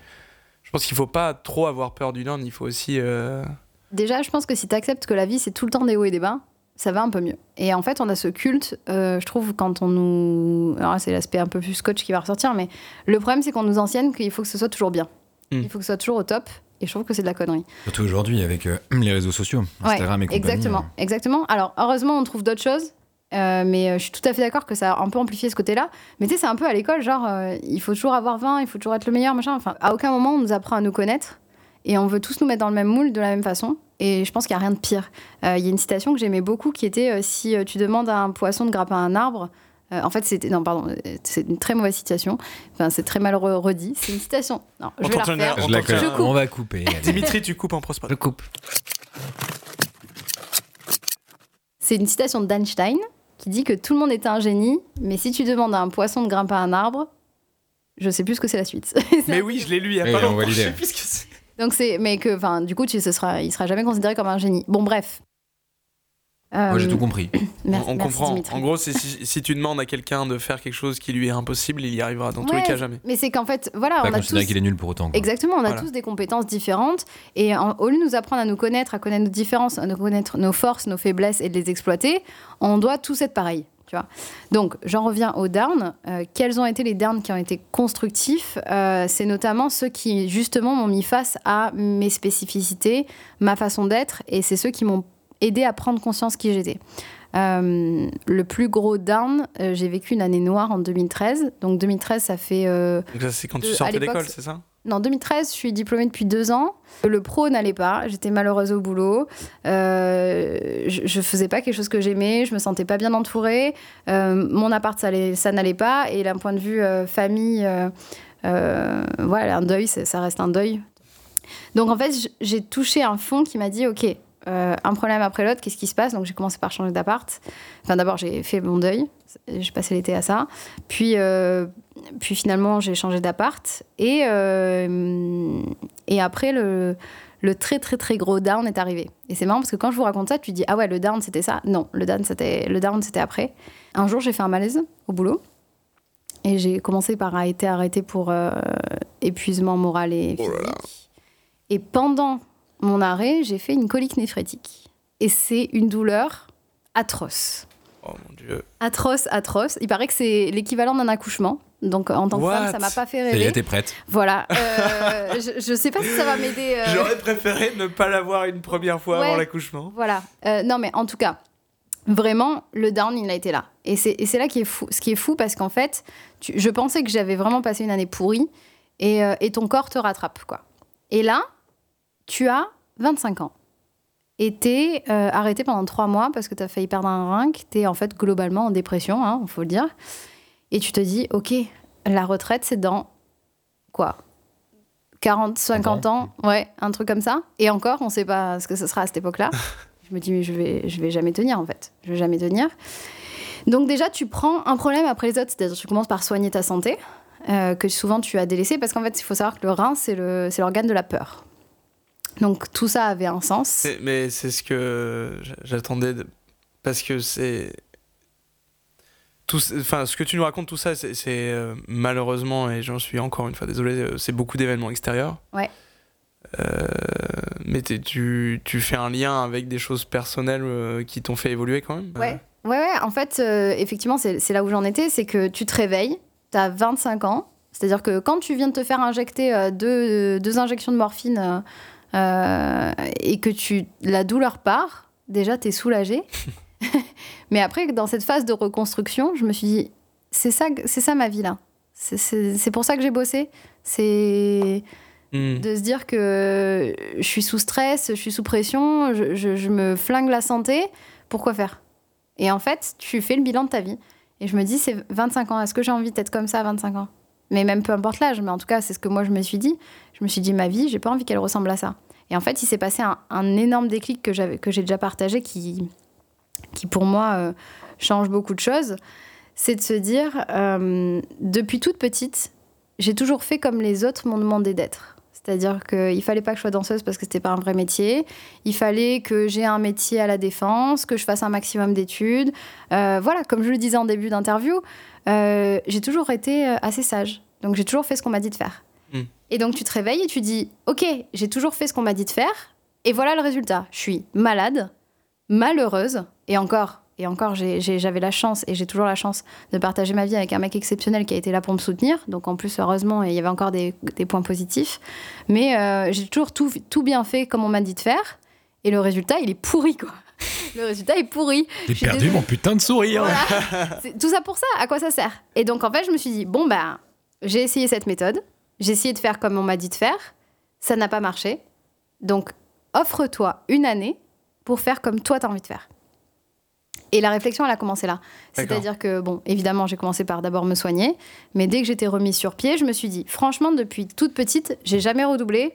je pense qu'il faut pas trop avoir peur du down. Il faut aussi. euh, Déjà, je pense que si tu acceptes que la vie, c'est tout le temps des hauts et des bas, ça va un peu mieux. Et en fait, on a ce culte, euh, je trouve, quand on nous. Alors là, c'est l'aspect un peu plus coach qui va ressortir, mais le problème, c'est qu'on nous enseigne qu'il faut que ce soit toujours bien. Mm. Il faut que ce soit toujours au top. Et je trouve que c'est de la connerie. Surtout aujourd'hui avec euh, les réseaux sociaux, Ouais, Instagram et compagnie. Exactement, exactement. Alors, heureusement, on trouve d'autres choses. euh, mais euh, je suis tout à fait d'accord que ça a un peu amplifié ce côté-là. Mais tu sais, c'est un peu à l'école, genre, euh, il faut toujours avoir 20, il faut toujours être le meilleur, machin. Enfin, à aucun moment on nous apprend à nous connaître. Et on veut tous nous mettre dans le même moule de la même façon. Et je pense qu'il n'y a rien de pire. Euh, Il y a une citation que j'aimais beaucoup qui était euh, Si euh, tu demandes à un poisson de grimper à un arbre, euh, en fait, c'était. Non, pardon, c'est une très mauvaise citation. Enfin, c'est très mal re- redit. C'est une citation. Non, je On vais la refaire. tenait- Je la On connais. Je coupe. On va couper. Dimitri, tu coupes en post Je coupe. C'est une citation d'Einstein qui dit que tout le monde est un génie, mais si tu demandes à un poisson de grimper à un arbre, je sais plus ce que c'est la suite. Mais oui, je l'ai lu il y a pas longtemps. Je sais plus ce que c'est. Donc c'est, mais que, enfin, du coup, tu, ce sera, il sera jamais considéré comme un génie. Bon, bref. Moi, j'ai Euh, tout compris. merci- on merci, comprend. Dimitri. En gros, si, si tu demandes à quelqu'un de faire quelque chose qui lui est impossible, il y arrivera dans tous les cas jamais. Mais c'est qu'en fait, voilà, Pas on a tous. qu'il est nul pour autant. quoi. Exactement, on a Voilà. tous des compétences différentes et en- au lieu de nous apprendre à nous connaître, à connaître nos différences, à nous connaître nos forces, nos faiblesses et de les exploiter, on doit tous être pareils. Tu vois Donc, j'en reviens aux downs. Euh, quels ont été les downs qui ont été constructifs Euh, C'est notamment ceux qui, justement, m'ont mis face à mes spécificités, ma façon d'être, et c'est ceux qui m'ont aidé à prendre conscience qui j'étais. Euh, le plus gros down, euh, j'ai vécu une année noire en 2013. Donc 2013, ça fait euh, Donc ça, c'est quand tu sortais d'école, c'est ça? Non, 2013, je suis diplômée depuis deux ans. Le pro n'allait pas. J'étais malheureuse au boulot. Euh, je, faisais pas quelque chose que j'aimais. Je me sentais pas bien entourée. Euh, mon appart, ça, allait- ça n'allait pas. Et d'un point de vue euh, famille, euh, voilà, un deuil, ça reste un deuil. Donc en fait, j'ai touché un fond qui m'a dit, ok, euh, un problème après l'autre, qu'est-ce qui se passe? Donc j'ai commencé par changer d'appart. Enfin, d'abord, j'ai fait mon deuil. J'ai passé l'été à ça. Puis, euh, puis finalement, j'ai changé d'appart. Et, euh, et après, le, le très, très, très gros down est arrivé. Et c'est marrant parce que quand je vous raconte ça, tu dis Ah ouais, le down, c'était ça? Non, le down, c'était, le down, c'était après. Un jour, j'ai fait un malaise au boulot. Et j'ai commencé par été arrêtée pour épuisement moral et Oh physique. là là. Et pendant mon arrêt, j'ai fait une colique néphrétique. Et c'est une douleur atroce. Oh mon dieu. Atroce, atroce. Il paraît que c'est l'équivalent d'un accouchement. Donc en tant que What femme, ça m'a pas fait rêver. t'es prête. Voilà. Euh, je, je sais pas si ça va m'aider. euh, J'aurais préféré ne pas l'avoir une première fois avant l'accouchement. Voilà. Euh, non, mais en tout cas, vraiment, le down, il a été là. Et c'est et c'est là qui est fou. Ce qui est fou, parce qu'en fait, tu- je pensais que j'avais vraiment passé une année pourrie et, euh, et ton corps te rattrape, quoi. Et là, tu as 25 ans. Et t'es euh, arrêté pendant trois mois parce que t'as failli perdre un rein, que t'es en fait globalement en dépression, il faut le dire. Et tu te dis, ok, la retraite, c'est dans quoi? 40, 50 ans, ouais, un truc comme ça? Et encore, on sait pas ce que ce sera à cette époque-là. je me dis, mais je vais, je vais jamais tenir en fait. Je vais jamais tenir. Donc déjà, tu prends un problème après les autres, c'est-à-dire tu commences par soigner ta santé, euh, que souvent tu as délaissé, parce qu'en fait, il faut savoir que le rein, c'est l'organe de la peur. Donc tout ça avait un sens. Mais c'est ce que j'attendais. de- Parce que c'est. Tout, enfin, ce que tu nous racontes, tout ça, c'est euh, malheureusement, et j'en suis encore une fois désolé, euh, c'est beaucoup d'événements extérieurs. Ouais. Euh, mais tu, tu fais un lien avec des choses personnelles euh, qui t'ont fait évoluer quand même? Ouais. Ouais, ouais, en fait, effectivement, c'est là où j'en étais, c'est que tu te réveilles, tu as 25 ans, c'est-à-dire que quand tu viens de te faire injecter deux, deux injections de morphine euh, et que tu, la douleur part, déjà, tu es soulagé. Mais après, dans cette phase de reconstruction, je me suis dit, c'est ça, c'est ça ma vie là. C'est- pour ça que j'ai bossé. C'est Hmm. de se dire que je suis sous stress, je suis sous pression, je, je- je me flingue la santé, pourquoi faire? Et en fait, tu fais le bilan de ta vie. Et je me dis, c'est 25 ans, est-ce que j'ai envie d'être comme ça à 25 ans? Mais même peu importe l'âge, mais en tout cas, c'est ce que moi je me suis dit. Je me suis dit, ma vie, j'ai pas envie qu'elle ressemble à ça. Et en fait, il s'est passé un, énorme déclic que j'ai déjà partagé qui, qui pour moi, euh, change beaucoup de choses. C'est de se dire, euh, depuis toute petite, j'ai toujours fait comme les autres m'ont demandé d'être. C'est-à-dire qu'il fallait pas que je sois danseuse parce que c'était pas un vrai métier. Il fallait que j'ai un métier à la défense, que je fasse un maximum d'études. Euh, voilà, comme je le disais en début d'interview, euh, j'ai toujours été euh, assez sage. Donc j'ai toujours fait ce qu'on m'a dit de faire. Mm. Et donc tu te réveilles et tu dis, ok, j'ai toujours fait ce qu'on m'a dit de faire. Et voilà le résultat. Je suis malade, malheureuse, et encore, et encore, j'avais la chance, et j'ai toujours la chance de partager ma vie avec un mec exceptionnel qui a été là pour me soutenir. Donc en plus, heureusement, il y avait encore des, des points positifs. Mais euh, j'ai toujours tout, tout bien fait comme on m'a dit de faire. Et le résultat, il est pourri, quoi. Le résultat est pourri. J'ai perdu désolée. mon putain de sourire. Voilà. Tout ça pour ça, à quoi ça sert? Et donc en fait, je me suis dit, bon, ben, j'ai essayé cette méthode, j'ai essayé de faire comme on m'a dit de faire, ça n'a pas marché. Donc offre-toi une année pour faire comme toi, tu as envie de faire. Et la réflexion, elle a commencé là. C'est-à-dire que, bon, évidemment, j'ai commencé par d'abord me soigner, mais dès que j'étais remise sur pied, je me suis dit, franchement, depuis toute petite, j'ai jamais redoublé.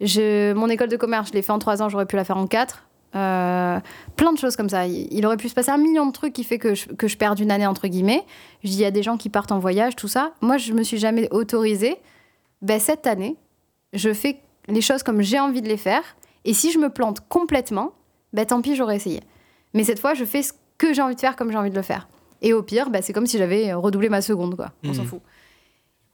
Je, mon école de commerce, je l'ai fait en trois ans, j'aurais pu la faire en quatre. Euh, plein de choses comme ça. Il, aurait pu se passer un million de trucs qui fait que je, que je perde une année, entre guillemets. Il y a des gens qui partent en voyage, tout ça. Moi, je me suis jamais autorisée. Ben, cette année, je fais les choses comme j'ai envie de les faire. Et si je me plante complètement, ben, tant pis, j'aurais essayé. Mais cette fois, je fais ce que j'ai envie de faire comme j'ai envie de le faire. Et au pire, ben, c'est comme si j'avais redoublé ma seconde, quoi. On s'en Mhm. fout.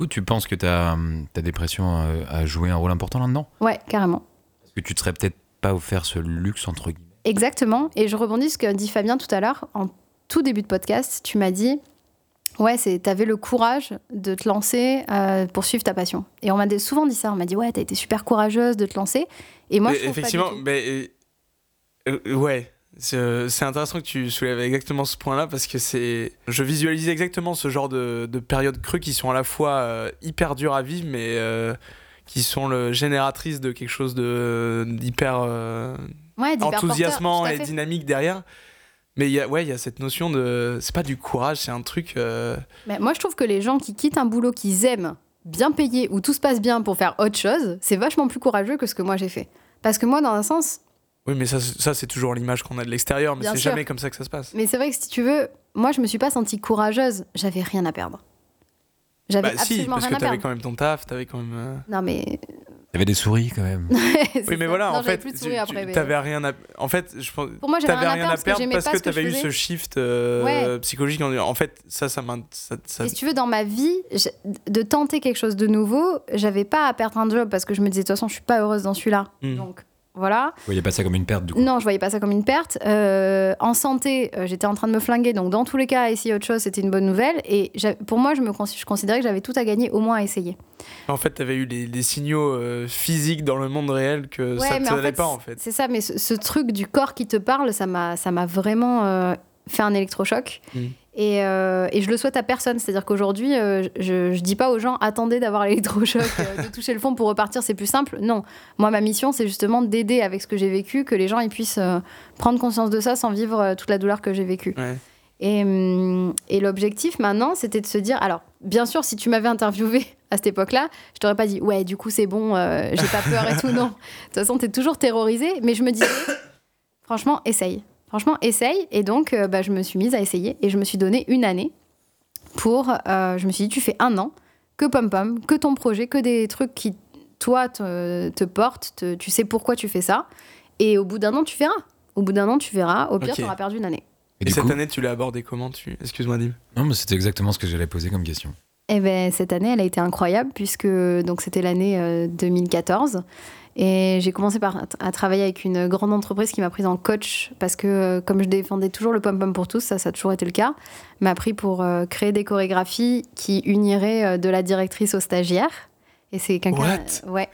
Ou tu penses que ta, ta dépression a, a joué un rôle important là-dedans? Ouais, carrément. Est-ce que tu te serais peut-être pas offert ce luxe, entre guillemets? Exactement. Et je rebondis sur ce que dit Fabien tout à l'heure. En tout début de podcast, tu m'as dit Ouais, c'est t'avais le courage de te lancer euh, pour suivre ta passion. Et on m'a souvent dit ça. On m'a dit Ouais, t'as été super courageuse de te lancer. Et moi, Mais je trouve effectivement, pas du tout. mais, euh, euh, ouais. C'est euh, c'est intéressant que tu soulèves exactement ce point-là parce que c'est. Je visualise exactement ce genre de, de périodes crues qui sont à la fois euh, hyper dures à vivre, mais euh, qui sont le génératrices de quelque chose de d'hyper euh, Ouais, d'hyper porteur, enthousiasmant et dynamique derrière. Mais il y a, ouais, il y a cette notion de. C'est pas du courage, c'est un truc. euh, Mais moi, je trouve que les gens qui quittent un boulot qu'ils aiment, bien payé, où tout se passe bien pour faire autre chose, c'est vachement plus courageux que ce que moi j'ai fait. Parce que moi, dans un sens, Oui, mais ça, c'est- ça c'est toujours l'image qu'on a de l'extérieur, mais c'est jamais comme ça que ça se passe. mais c'est vrai que si tu veux, moi, je me suis pas sentie courageuse. J'avais rien à perdre. J'avais Bah si, absolument parce rien que t'avais quand même ton taf, t'avais quand même. euh, Non, mais. T'avais des souris quand même. Oui, mais ça. voilà, Non, en fait, plus de tu- souris tu- après, mais- t'avais rien à. En fait, je pense. Pour moi, j'avais T'avais rien à perdre parce que parce t'avais eu ce shift euh, Ouais. psychologique. En, fait, ça, ça m'a. ça- ça- Et si tu veux, dans ma vie, je- de tenter quelque chose de nouveau, j'avais pas à perdre un job parce que je me disais, de toute façon, je suis pas heureuse dans celui-là. Hmm. Donc, voilà. Vous voyez pas ça comme une perte du coup Non, je voyais pas ça comme une perte. Euh, en santé, euh, j'étais en train de me flinguer. Donc, dans tous les cas, essayer autre chose, c'était une bonne nouvelle. Et pour moi, je, me cons- je considérais que j'avais tout à gagner, au moins à essayer. En fait, t'avais eu les, les signaux euh, physiques dans le monde réel que Ouais, ça mais te en allait fait, pas, en fait. C'est ça, mais ce, ce truc du corps qui te parle, ça m'a ça m'a vraiment euh, fait un électrochoc. Mm. Et, euh, et je le souhaite à personne. C'est-à-dire qu'aujourd'hui, euh, je, je dis pas aux gens attendez d'avoir l'électrochoc, euh, de toucher le fond pour repartir, c'est plus simple. Non. Moi, ma mission, c'est justement d'aider avec ce que j'ai vécu, que les gens ils puissent prendre conscience de ça sans vivre toute la douleur que j'ai vécue. Ouais. Et, et l'objectif maintenant, c'était de se dire alors, bien sûr, si tu m'avais interviewé à cette époque-là, je t'aurais pas dit ouais, du coup, c'est bon, j'ai pas peur et tout. Non. De toute façon, t'es toujours terrorisé. Mais je me disais, franchement, essaye. Franchement, essaye. Et donc, euh, bah, je me suis mise à essayer et je me suis donné une année pour. euh, je me suis dit, tu fais un an, que pom-pom, que ton projet, que des trucs qui, toi, te, te portent, te- tu sais pourquoi tu fais ça. Et au bout d'un an, tu verras. Au bout d'un an, tu verras. Au pire, tu auras perdu une année. Et cette coup- année, tu l'as abordé comment tu... Excuse-moi, Dim. Non, mais c'était exactement ce que j'allais poser comme question. Eh ben, cette année, elle a été incroyable puisque donc c'était l'année euh, 2014 et j'ai commencé par à travailler avec une grande entreprise qui m'a prise en coach parce que euh, comme je défendais toujours le pom pom pour tous, ça ça a toujours été le cas, m'a pris pour euh, créer des chorégraphies qui uniraient euh, de la directrice aux stagiaires. Et c'est quelqu'un What? ouais.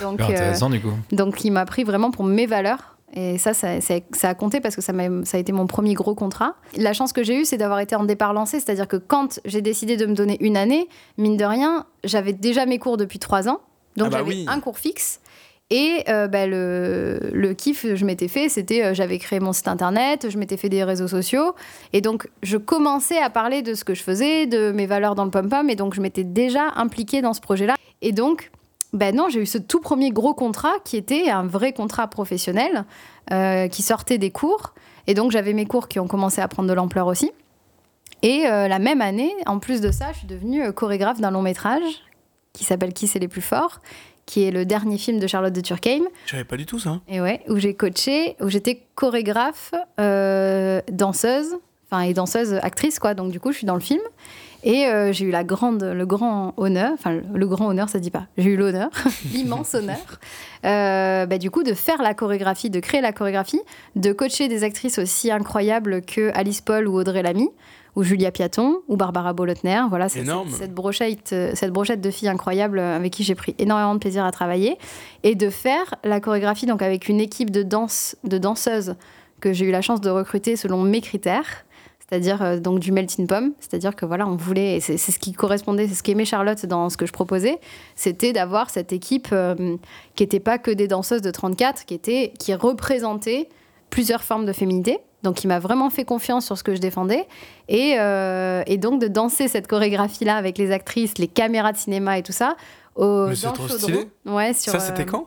Donc euh, intéressant du coup. donc, il m'a pris vraiment pour mes valeurs. Et ça, ça, ça- ça a compté parce que ça, m'a- ça a été mon premier gros contrat. La chance que j'ai eue, c'est d'avoir été en départ lancé. C'est-à-dire que quand j'ai décidé de me donner une année, mine de rien, j'avais déjà mes cours depuis trois ans. Donc, Ah bah j'avais oui. un cours fixe. Et euh, bah, le, kiff que je m'étais fait, c'était euh, j'avais créé mon site internet, je m'étais fait des réseaux sociaux. Et donc, je commençais à parler de ce que je faisais, de mes valeurs dans le pom-pom. Et donc, je m'étais déjà impliquée dans ce projet-là. Et donc, Ben non, j'ai eu ce tout premier gros contrat qui était un vrai contrat professionnel euh, qui sortait des cours. Et donc j'avais mes cours qui ont commencé à prendre de l'ampleur aussi. Et euh, la même année, en plus de ça, je suis devenue chorégraphe d'un long métrage qui s'appelle Qui c'est les plus forts, qui est le dernier film de Charlotte de Turckheim. Je savais pas du tout ça. Et ouais, où j'ai coaché, où j'étais chorégraphe, euh, danseuse, enfin et danseuse actrice quoi. Donc du coup, je suis dans le film. Et euh, j'ai eu la grande, le grand honneur, enfin le, le grand honneur, ça se dit pas. J'ai eu l'honneur, l'immense honneur, euh, bah, du coup, de faire la chorégraphie, de créer la chorégraphie, de coacher des actrices aussi incroyables que Alice Paul ou Audrey Lamy, ou Julia Piaton, ou Barbara Bolotner. Voilà, c'est Énorme. cette, cette brochette, euh, cette brochette de filles incroyables euh, avec qui j'ai pris énormément de plaisir à travailler, et de faire la chorégraphie donc avec une équipe de danse, de danseuses que j'ai eu la chance de recruter selon mes critères c'est-à-dire euh, donc du melting pomme, c'est-à-dire que voilà, on voulait, et c'est c'est ce qui correspondait, c'est ce qu'aimait Charlotte dans ce que je proposais, c'était d'avoir cette équipe euh, qui n'était pas que des danseuses de 34, qui était, qui représentait plusieurs formes de féminité. Donc, qui m'a vraiment fait confiance sur ce que je défendais. Et, euh, et donc, de danser cette chorégraphie-là avec les actrices, les caméras de cinéma et tout ça. Au, Mais c'est trop stylé. Ouais, sur, ça, c'était euh, quand?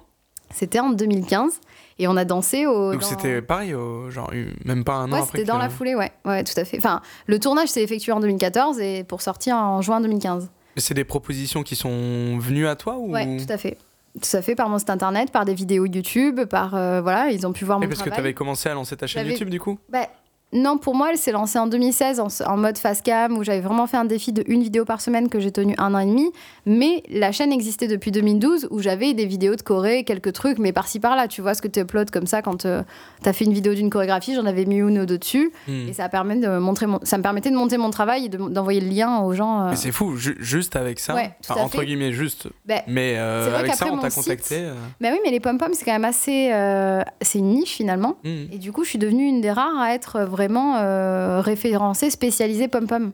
C'était en 2015. Et on a dansé au. Donc dans- c'était pareil, au- genre même pas un an Ouais, après. c'était dans la foulée, ouais. ouais, tout à fait. Enfin, le tournage s'est effectué en 2014 et pour sortir en juin 2015. Mais C'est des propositions qui sont venues à toi ou Ouais, tout à fait. Tout à fait, par mon site internet, par des vidéos YouTube, par. euh, voilà, ils ont pu voir Et mon parce que tu avais commencé à lancer ta chaîne YouTube du coup? Bah, non, pour moi, elle s'est lancée en 2016 en, en mode face cam, où j'avais vraiment fait un défi de une vidéo par semaine que j'ai tenu un an et demi. Mais la chaîne existait depuis 2012, où j'avais des vidéos de Corée, quelques trucs, mais par-ci par-là. Tu vois ce que tu uploads comme ça quand tu as fait une vidéo d'une chorégraphie, j'en avais mis une ou deux dessus. Hmm. Et ça, permet de montrer mon- ça me permettait de monter mon travail et de- d'envoyer le lien aux gens. euh. Mais c'est fou, ju- juste avec ça, Ouais, enfin, entre fait. guillemets juste, Ben, mais euh, vrai avec ça on t'a contacté. euh, Bah oui, mais les pom-pom, c'est quand même assez. euh, c'est une niche finalement. hmm. Et du coup, je suis devenue une des rares à être vraiment euh, référencée, spécialisée pom-pom.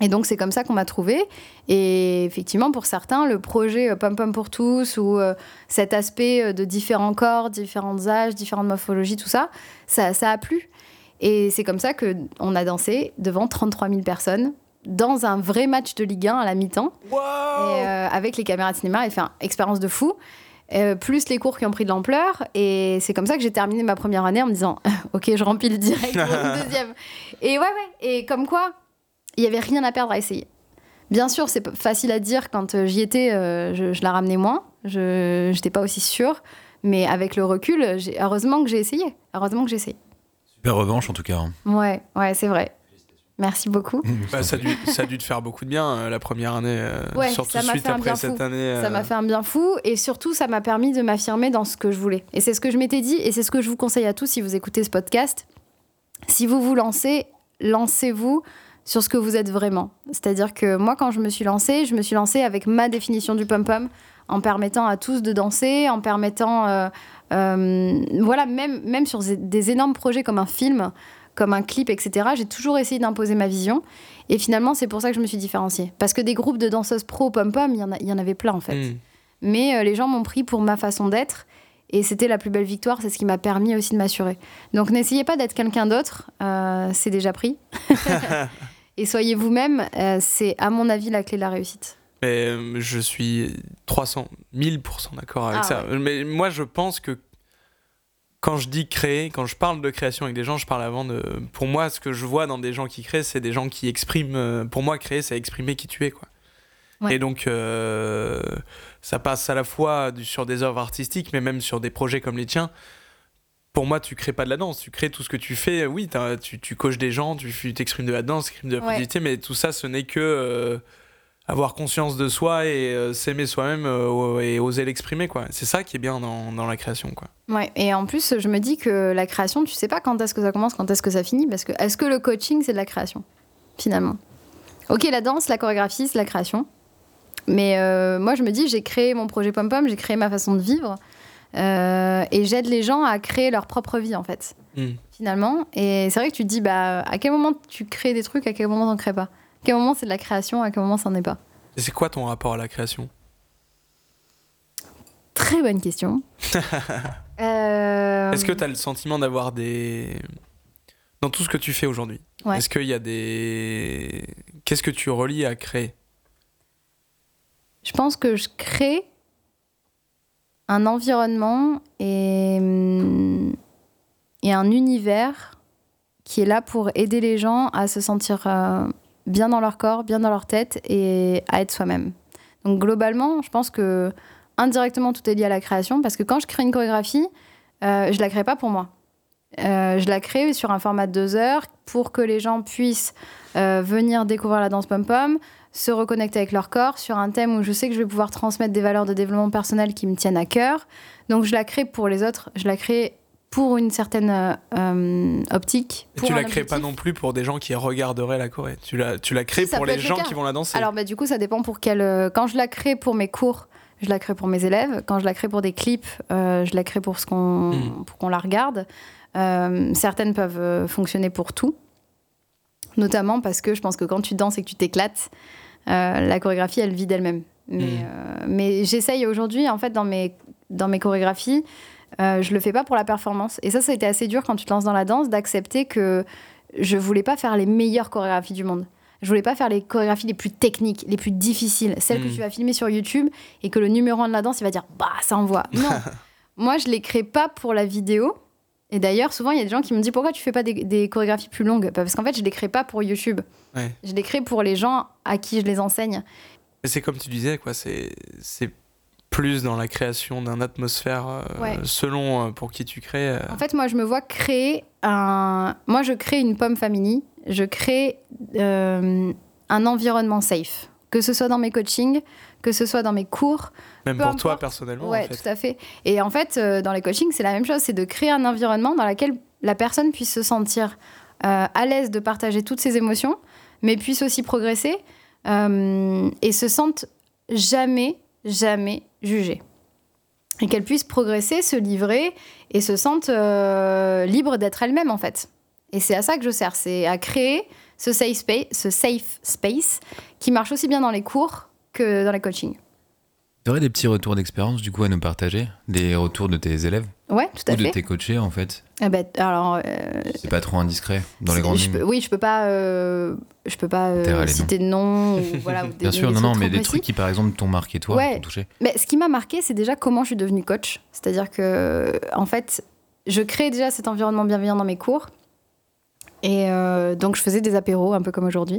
Et donc, c'est comme ça qu'on m'a trouvée. Et effectivement, pour certains, le projet euh, Pom Pom pour tous ou euh, cet aspect de différents corps, différents âges, différentes morphologies, tout ça, ça, ça a plu. Et c'est comme ça qu'on a dansé devant 33 000 personnes dans un vrai match de Ligue 1 à la mi-temps. Wow euh, avec les caméras de cinéma, et fait une expérience de fou. Euh, plus les cours qui ont pris de l'ampleur. Et c'est comme ça que j'ai terminé ma première année en me disant Ok, je remplis le direct pour une deuxième. Et ouais, ouais. Et comme quoi, il n'y avait rien à perdre à essayer. Bien sûr, c'est facile à dire quand euh, j'y étais, euh, je, je la ramenais moins. Je n'étais pas aussi sûre. Mais avec le recul, j'ai- heureusement que j'ai essayé. Heureusement que j'ai essayé. Super revanche en tout cas. hein. Ouais, ouais, c'est vrai. Merci beaucoup. Bah, ça, a dû, ça a dû te faire beaucoup de bien euh, la première année, euh, Ouais, surtout suite après cette fou. année. Ça euh, m'a fait un bien fou et surtout ça m'a permis de m'affirmer dans ce que je voulais. Et c'est ce que je m'étais dit et c'est ce que je vous conseille à tous si vous écoutez ce podcast. Si vous vous lancez, lancez-vous sur ce que vous êtes vraiment. C'est-à-dire que moi quand je me suis lancée, je me suis lancée avec ma définition du pom-pom en permettant à tous de danser, en permettant euh, euh, voilà même même sur des énormes projets comme un film, comme un clip, etc. J'ai toujours essayé d'imposer ma vision. Et finalement, c'est pour ça que je me suis différenciée. Parce que des groupes de danseuses pro pom-pom, il y, en y avait plein en fait. hmm. Mais euh, les gens m'ont pris pour ma façon d'être. Et c'était la plus belle victoire, c'est ce qui m'a permis aussi de m'assurer. Donc n'essayez pas d'être quelqu'un d'autre, euh, c'est déjà pris. et soyez vous-même, euh, c'est à mon avis la clé de la réussite. Mais je suis 300, 1000% d'accord avec Ah ça. Mais moi, je pense que quand je dis créer, quand je parle de création avec des gens, je parle avant de. Pour moi, ce que je vois dans des gens qui créent, c'est des gens qui expriment. euh, Pour moi, créer, c'est exprimer qui tu es, quoi. Ouais. Et donc, euh, ça passe à la fois sur des œuvres artistiques, mais même sur des projets comme les tiens. Pour moi, tu crées pas de la danse, tu crées tout ce que tu fais. Oui, tu, tu coaches des gens, tu t'exprimes de la danse, tu exprimes de la Ouais. mais tout ça, ce n'est que euh, avoir conscience de soi et euh, s'aimer soi-même euh, et oser l'exprimer, quoi. C'est ça qui est bien dans, dans la création, quoi. Ouais, et en plus, je me dis que la création, tu sais pas quand est-ce que ça commence, quand est-ce que ça finit, parce que est-ce que le coaching, c'est de la création, finalement? Ok, la danse, la chorégraphie, c'est la création. Mais euh, moi, je me dis, j'ai créé mon projet Pom Pom, j'ai créé ma façon de vivre, et j'aide les gens à créer leur propre vie, en fait, Hmm. finalement. Et c'est vrai que tu te dis, bah, à quel moment tu crées des trucs, à quel moment t'en crées pas? Quel moment c'est de la création, à quel moment ça n'en est pas Et c'est quoi ton rapport à la création? Très bonne question. Euh, Est-ce que tu as le sentiment d'avoir des. Dans tout ce que tu fais aujourd'hui, Ouais. est-ce qu'il y a des. Qu'est-ce que tu relis à créer? Je pense que je crée un environnement et, et un univers qui est là pour aider les gens à se sentir euh, bien dans leur corps, bien dans leur tête et à être soi-même. Donc globalement, je pense que indirectement tout est lié à la création parce que quand je crée une chorégraphie, euh, je la crée pas pour moi. Euh, je la crée sur un format de deux heures pour que les gens puissent euh, venir découvrir la danse pom-pom, se reconnecter avec leur corps sur un thème où je sais que je vais pouvoir transmettre des valeurs de développement personnel qui me tiennent à cœur. Donc je la crée pour les autres, je la crée pour une certaine euh, euh, optique. Et pour tu la crées pas non plus pour des gens qui regarderaient la Corée. Tu la, tu la crées Si, pour les le gens qui vont la danser. Alors bah, du coup ça dépend pour quel... euh, Quand je la crée pour mes cours, je la crée pour mes élèves. Quand je la crée pour des clips, euh, je la crée pour, ce qu'on Mm. pour qu'on la regarde. Euh, certaines peuvent fonctionner pour tout. Notamment parce que je pense que quand tu danses et que tu t'éclates, la chorégraphie, elle vit d'elle-même. Mais, Mm. euh, mais j'essaye aujourd'hui, en fait, dans mes, dans mes chorégraphies, euh, je le fais pas pour la performance. Et ça, ça a été assez dur quand tu te lances dans la danse, d'accepter que je voulais pas faire les meilleures chorégraphies du monde. Je voulais pas faire les chorégraphies les plus techniques, les plus difficiles, celles que Mm. tu vas filmer sur YouTube et que le numéro 1 de la danse, il va dire bah ça envoie. Non, moi je les crée pas pour la vidéo. Et d'ailleurs, souvent il y a des gens qui me disent pourquoi tu fais pas des, des chorégraphies plus longues? Bah, Parce qu'en fait, je les crée pas pour YouTube. Ouais. Je les crée pour les gens à qui je les enseigne. C'est comme tu disais, quoi. C'est plus dans la création d'un atmosphère euh, Ouais. selon euh, pour qui tu crées. euh. En fait, moi, je me vois créer un. Moi, je crée une pomme family. Je crée euh, un environnement safe. Que ce soit dans mes coachings, que ce soit dans mes cours. Même pour toi personnellement. ouais, en fait. tout à fait. Et en fait, dans les coachings, c'est la même chose. C'est de créer un environnement dans lequel la personne puisse se sentir à l'aise de partager toutes ses émotions, mais puisse aussi progresser et se sente jamais, jamais jugée. Et qu'elle puisse progresser, se livrer et se sente euh, libre d'être elle-même, en fait. Et c'est à ça que je sers, c'est à créer ce safe, space, ce safe space qui marche aussi bien dans les cours que dans les coachings. Tu aurais des petits retours d'expérience du coup à nous partager? Des retours de tes élèves? Ouais, tout à ou de fait. tes coachés en fait? Ah bah, alors, euh, C'est pas trop indiscret dans les grandes je lignes peux- oui, je peux pas, euh, je peux pas euh, citer de nom ou voilà. ou des- Bien sûr, non, non, mais des précis. trucs qui par exemple t'ont marqué toi, Ouais. t'ont touché. Mais ce qui m'a marqué, c'est déjà comment je suis devenue coach. C'est-à-dire que, en fait, je crée déjà cet environnement bienveillant dans mes cours. Et euh, donc, je faisais des apéros, un peu comme aujourd'hui.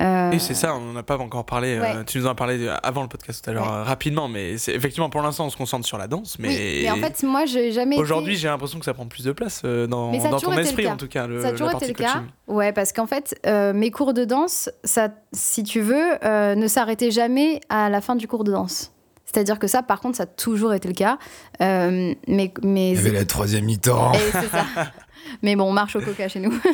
Euh, Et c'est ça, on n'en a pas encore parlé. euh, tu nous en as parlé avant le podcast tout à l'heure, Ouais. euh, rapidement, mais c'est effectivement pour l'instant on se concentre sur la danse, mais, oui, mais en fait, moi, j'ai jamais. été- aujourd'hui j'ai l'impression que ça prend plus de place euh, dans, dans ton esprit en tout cas. Le, ça a toujours été le cas. coaching. Ouais, parce qu'en fait, euh, mes cours de danse, ça, si tu veux, euh, ne s'arrêtaient jamais à la fin du cours de danse. C'est-à-dire que ça, par contre, ça a toujours été le cas. Euh, mais, mais la troisième mi-temps. Et c'est ça. Mais bon, on marche au coca chez nous.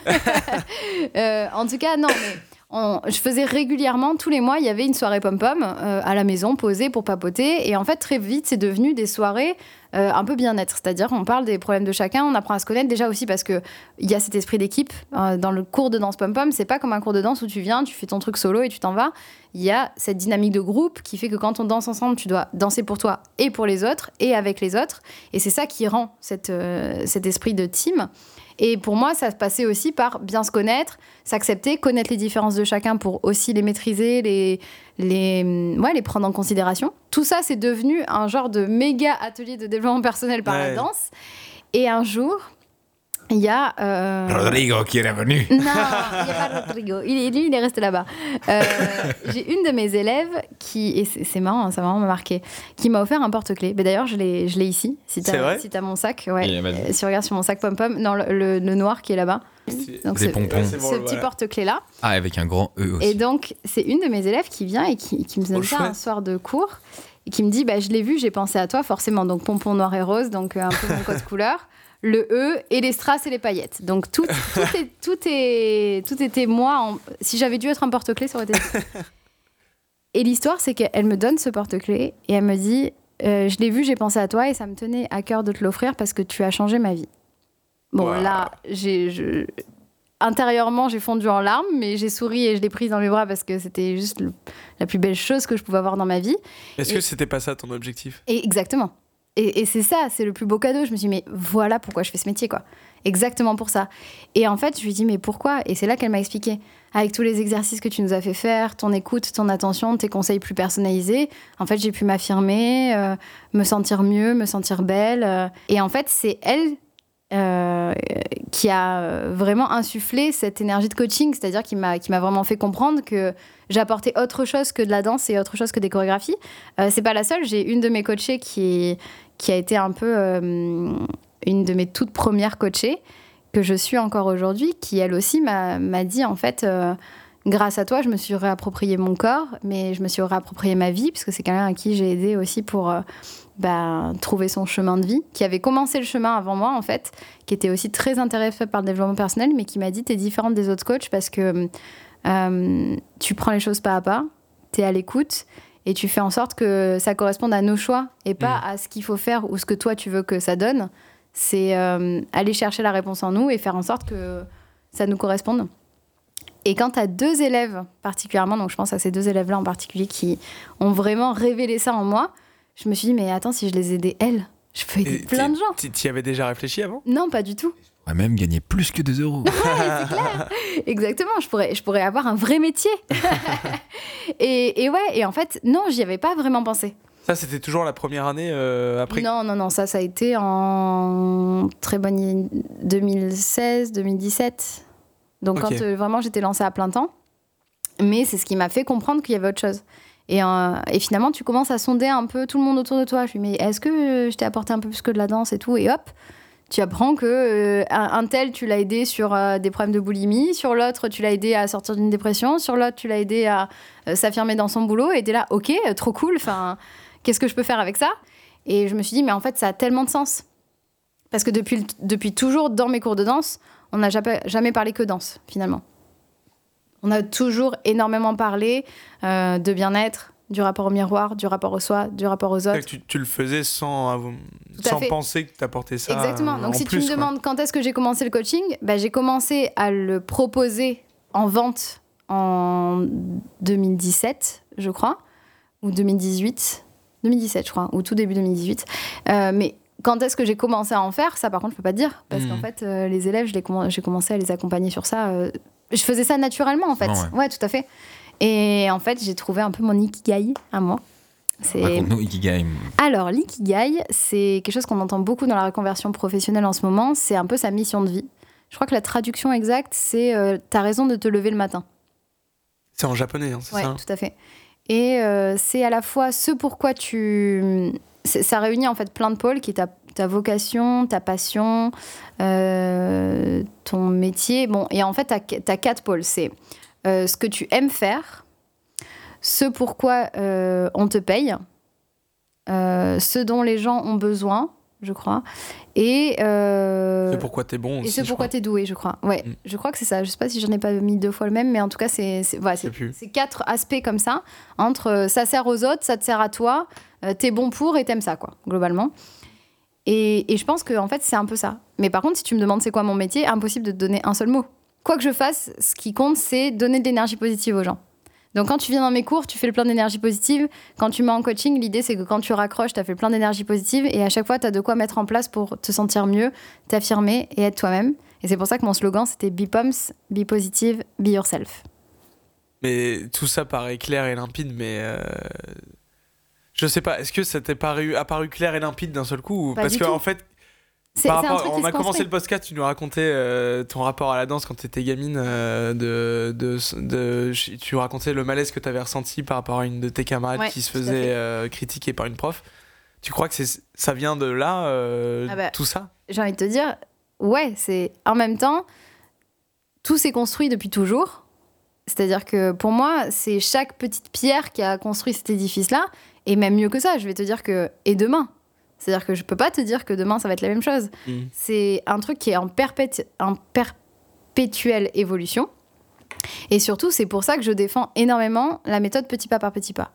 Euh, en tout cas, non, mais on- je faisais régulièrement, tous les mois, il y avait une soirée pom-pom euh, à la maison, posée pour papoter. Et en fait, très vite, c'est devenu des soirées euh, un peu bien-être. C'est-à-dire, on parle des problèmes de chacun, on apprend à se connaître déjà aussi parce qu'il y a cet esprit d'équipe. Euh, dans le cours de danse pom-pom, c'est pas comme un cours de danse où tu viens, tu fais ton truc solo et tu t'en vas. Il y a cette dynamique de groupe qui fait que quand on danse ensemble, tu dois danser pour toi et pour les autres et avec les autres. Et c'est ça qui rend cette, euh, cet esprit de team. Et pour moi, ça se passait aussi par bien se connaître, s'accepter, connaître les différences de chacun pour aussi les maîtriser, les, les, ouais, les prendre en considération. Tout ça, c'est devenu un genre de méga atelier de développement personnel par Ouais. la danse. Et un jour, il y a... euh, Rodrigo qui est revenu. non, il n'y a pas Rodrigo. Il est, lui, il est resté là-bas. Euh, J'ai une de mes élèves qui, et c'est marrant, hein, ça m'a vraiment marqué, qui m'a offert un porte-clés. Mais d'ailleurs, je l'ai je l'ai ici. Si tu as, si t'as mon sac, ouais. Euh, si tu regardes sur mon sac pom-pom, non, le, le- le noir qui est là-bas. Donc Des c'est- pompons. Ouais, c'est bon, ce petit voilà. porte-clés-là. Ah, avec un grand E aussi. Et donc, c'est une de mes élèves qui vient et qui, qui me donne Trop ça un soir de cours et qui me dit bah, Je l'ai vu, j'ai pensé à toi, forcément. Donc, pompon noir et rose, donc euh, un peu mon code couleur. Le E et les strass et les paillettes. Donc, tout, tout, est, tout, est, tout était moi. en- Si j'avais dû être un porte-clés, ça aurait été. Et l'histoire, c'est qu'elle me donne ce porte-clés et elle me dit euh, Je l'ai vu, j'ai pensé à toi et ça me tenait à cœur de te l'offrir parce que tu as changé ma vie. Bon, Wow. là, j'ai. je- Intérieurement, j'ai fondu en larmes, mais j'ai souri et je l'ai prise dans mes bras parce que c'était juste le- la plus belle chose que je pouvais avoir dans ma vie. Est-ce Et- que c'était pas ça ton objectif? Et exactement. Et, et c'est ça, c'est le plus beau cadeau. Je me suis dit, mais voilà pourquoi je fais ce métier, quoi. Exactement pour ça. Et en fait, je lui dis, mais pourquoi? Et c'est là qu'elle m'a expliqué. Avec tous les exercices que tu nous as fait faire, ton écoute, ton attention, tes conseils plus personnalisés, en fait, j'ai pu m'affirmer, euh, me sentir mieux, me sentir belle. euh. et en fait, c'est elle euh, qui a vraiment insufflé cette énergie de coaching, c'est-à-dire qui m'a qui m'a vraiment fait comprendre que j'apportais autre chose que de la danse et autre chose que des chorégraphies. Euh, c'est pas la seule, j'ai une de mes coachées qui, qui a été un peu euh, une de mes toutes premières coachées que je suis encore aujourd'hui, qui elle aussi m'a m'a dit en fait, euh, grâce à toi, je me suis réapproprié mon corps, mais je me suis réapproprié ma vie, puisque c'est quelqu'un à qui j'ai aidé aussi pour euh, bah, trouver son chemin de vie, qui avait commencé le chemin avant moi en fait, qui était aussi très intéressé par le développement personnel, mais qui m'a dit t'es différente des autres coachs parce que euh, tu prends les choses pas à pas, t'es à l'écoute et tu fais en sorte que ça corresponde à nos choix et pas à ce qu'il faut faire ou ce que toi tu veux que ça donne. C'est euh, aller chercher la réponse en nous et faire en sorte que ça nous corresponde. Et quand tu as deux élèves particulièrement, donc je pense à ces deux élèves-là en particulier qui ont vraiment révélé ça en moi, je me suis dit, mais attends, si je les aidais elles, je peux aider Et plein de gens. t'y- T'y avais déjà réfléchi avant? Non, pas du tout. On va même gagner plus que 2 euros. Exactement, je pourrais, je pourrais avoir un vrai métier. et, et ouais, et en fait, non, j'y avais pas vraiment pensé. Ça, c'était toujours la première année euh, après? Non, non, non, ça, ça a été en très bonne i- 2016, 2017. Donc quand euh, vraiment j'étais lancée à plein temps. Mais c'est ce qui m'a fait comprendre qu'il y avait autre chose. Et, euh, et finalement, tu commences à sonder un peu tout le monde autour de toi. Je lui dis, mais est-ce que je t'ai apporté un peu plus que de la danse et tout Et hop, tu apprends que euh, un, tel, tu l'as aidé sur euh, des problèmes de boulimie, sur l'autre, tu l'as aidé à sortir d'une dépression, sur l'autre, tu l'as aidé à s'affirmer dans son boulot. Et t'es là, ok, trop cool, enfin, qu'est-ce que je peux faire avec ça Et je me suis dit, mais en fait, ça a tellement de sens. Parce que depuis, depuis toujours, dans mes cours de danse, on n'a jamais parlé que danse, finalement. On a toujours énormément parlé euh, de bien-être, du rapport au miroir, du rapport au soi, du rapport aux autres. Tu, tu le faisais sans, fait. penser que t'apportais ça. Exactement. euh, Donc en si plus, tu me quoi. demandes quand est-ce que j'ai commencé le coaching, bah, j'ai commencé à le proposer en vente en 2017, je crois, ou 2018. 2017, je crois, ou tout début 2018. Euh, mais quand est-ce que j'ai commencé à en faire Ça, par contre, je peux pas te dire. Parce Mhm. qu'en fait, euh, les élèves, j'ai commencé à les accompagner sur ça. euh, je faisais ça naturellement, en fait. Ouais, ouais, tout à fait. Et en fait, j'ai trouvé un peu mon ikigai à moi. C'est Raconte-nous Ikigai. alors, l'ikigai, c'est quelque chose qu'on entend beaucoup dans la reconversion professionnelle en ce moment. C'est un peu sa mission de vie. Je crois que la traduction exacte, c'est euh, T'as raison de te lever le matin. C'est en japonais, hein, c'est Oui, ça? tout à fait. Et euh, c'est à la fois ce pourquoi tu. Ça réunit en fait plein de pôles qui est ta, ta vocation, ta passion, euh, ton métier. Bon, et en fait, tu as, quatre pôles. C'est euh, ce que tu aimes faire, ce pourquoi euh, on te paye, euh, ce dont les gens ont besoin, je crois, et. C'est pourquoi t'es bon et aussi. c'est je pourquoi crois. t'es doué, je crois. Ouais, Mm. je crois que c'est ça. Je sais pas si j'en ai pas mis deux fois le même, mais en tout cas, c'est voilà, quatre aspects comme ça. Entre ça sert aux autres, ça te sert à toi, euh, t'es bon pour et t'aimes ça, quoi, globalement. Et, je pense que en fait, c'est un peu ça. Mais par contre, si tu me demandes c'est quoi mon métier, impossible de te donner un seul mot. Quoi que je fasse, ce qui compte, c'est donner de l'énergie positive aux gens. Donc quand tu viens dans mes cours, tu fais le plein d'énergie positive. Quand tu m'as en coaching, l'idée c'est que quand tu raccroches, tu as fait le plein d'énergie positive et à chaque fois, tu as de quoi mettre en place pour te sentir mieux, t'affirmer et être toi-même. Et c'est pour ça que mon slogan c'était Be Pumps, Be Positive, Be Yourself. Mais tout ça paraît clair et limpide, mais. euh, Je sais pas, est-ce que ça t'est paru, apparu clair et limpide d'un seul coup ou- Parce qu'en fait, par rapport- on a commencé le podcast, tu nous racontais euh, ton rapport à la danse quand tu étais gamine. euh, de, de, de- tu racontais le malaise que tu avais ressenti par rapport à une de tes camarades Ouais, qui se faisait euh, critiquer par une prof. Tu crois que ça vient de là, Ah bah, tout ça? J'ai envie de te dire, ouais, c'est en même temps, tout s'est construit depuis toujours. C'est-à-dire que pour moi, c'est chaque petite pierre qui a construit cet édifice-là. Et même mieux que ça, je vais te dire que. Et demain C'est-à-dire que je peux pas te dire que demain ça va être la même chose. Mm. C'est un truc qui est en, perpét- en perpétuelle évolution. Et surtout, c'est pour ça que je défends énormément la méthode petit pas par petit pas.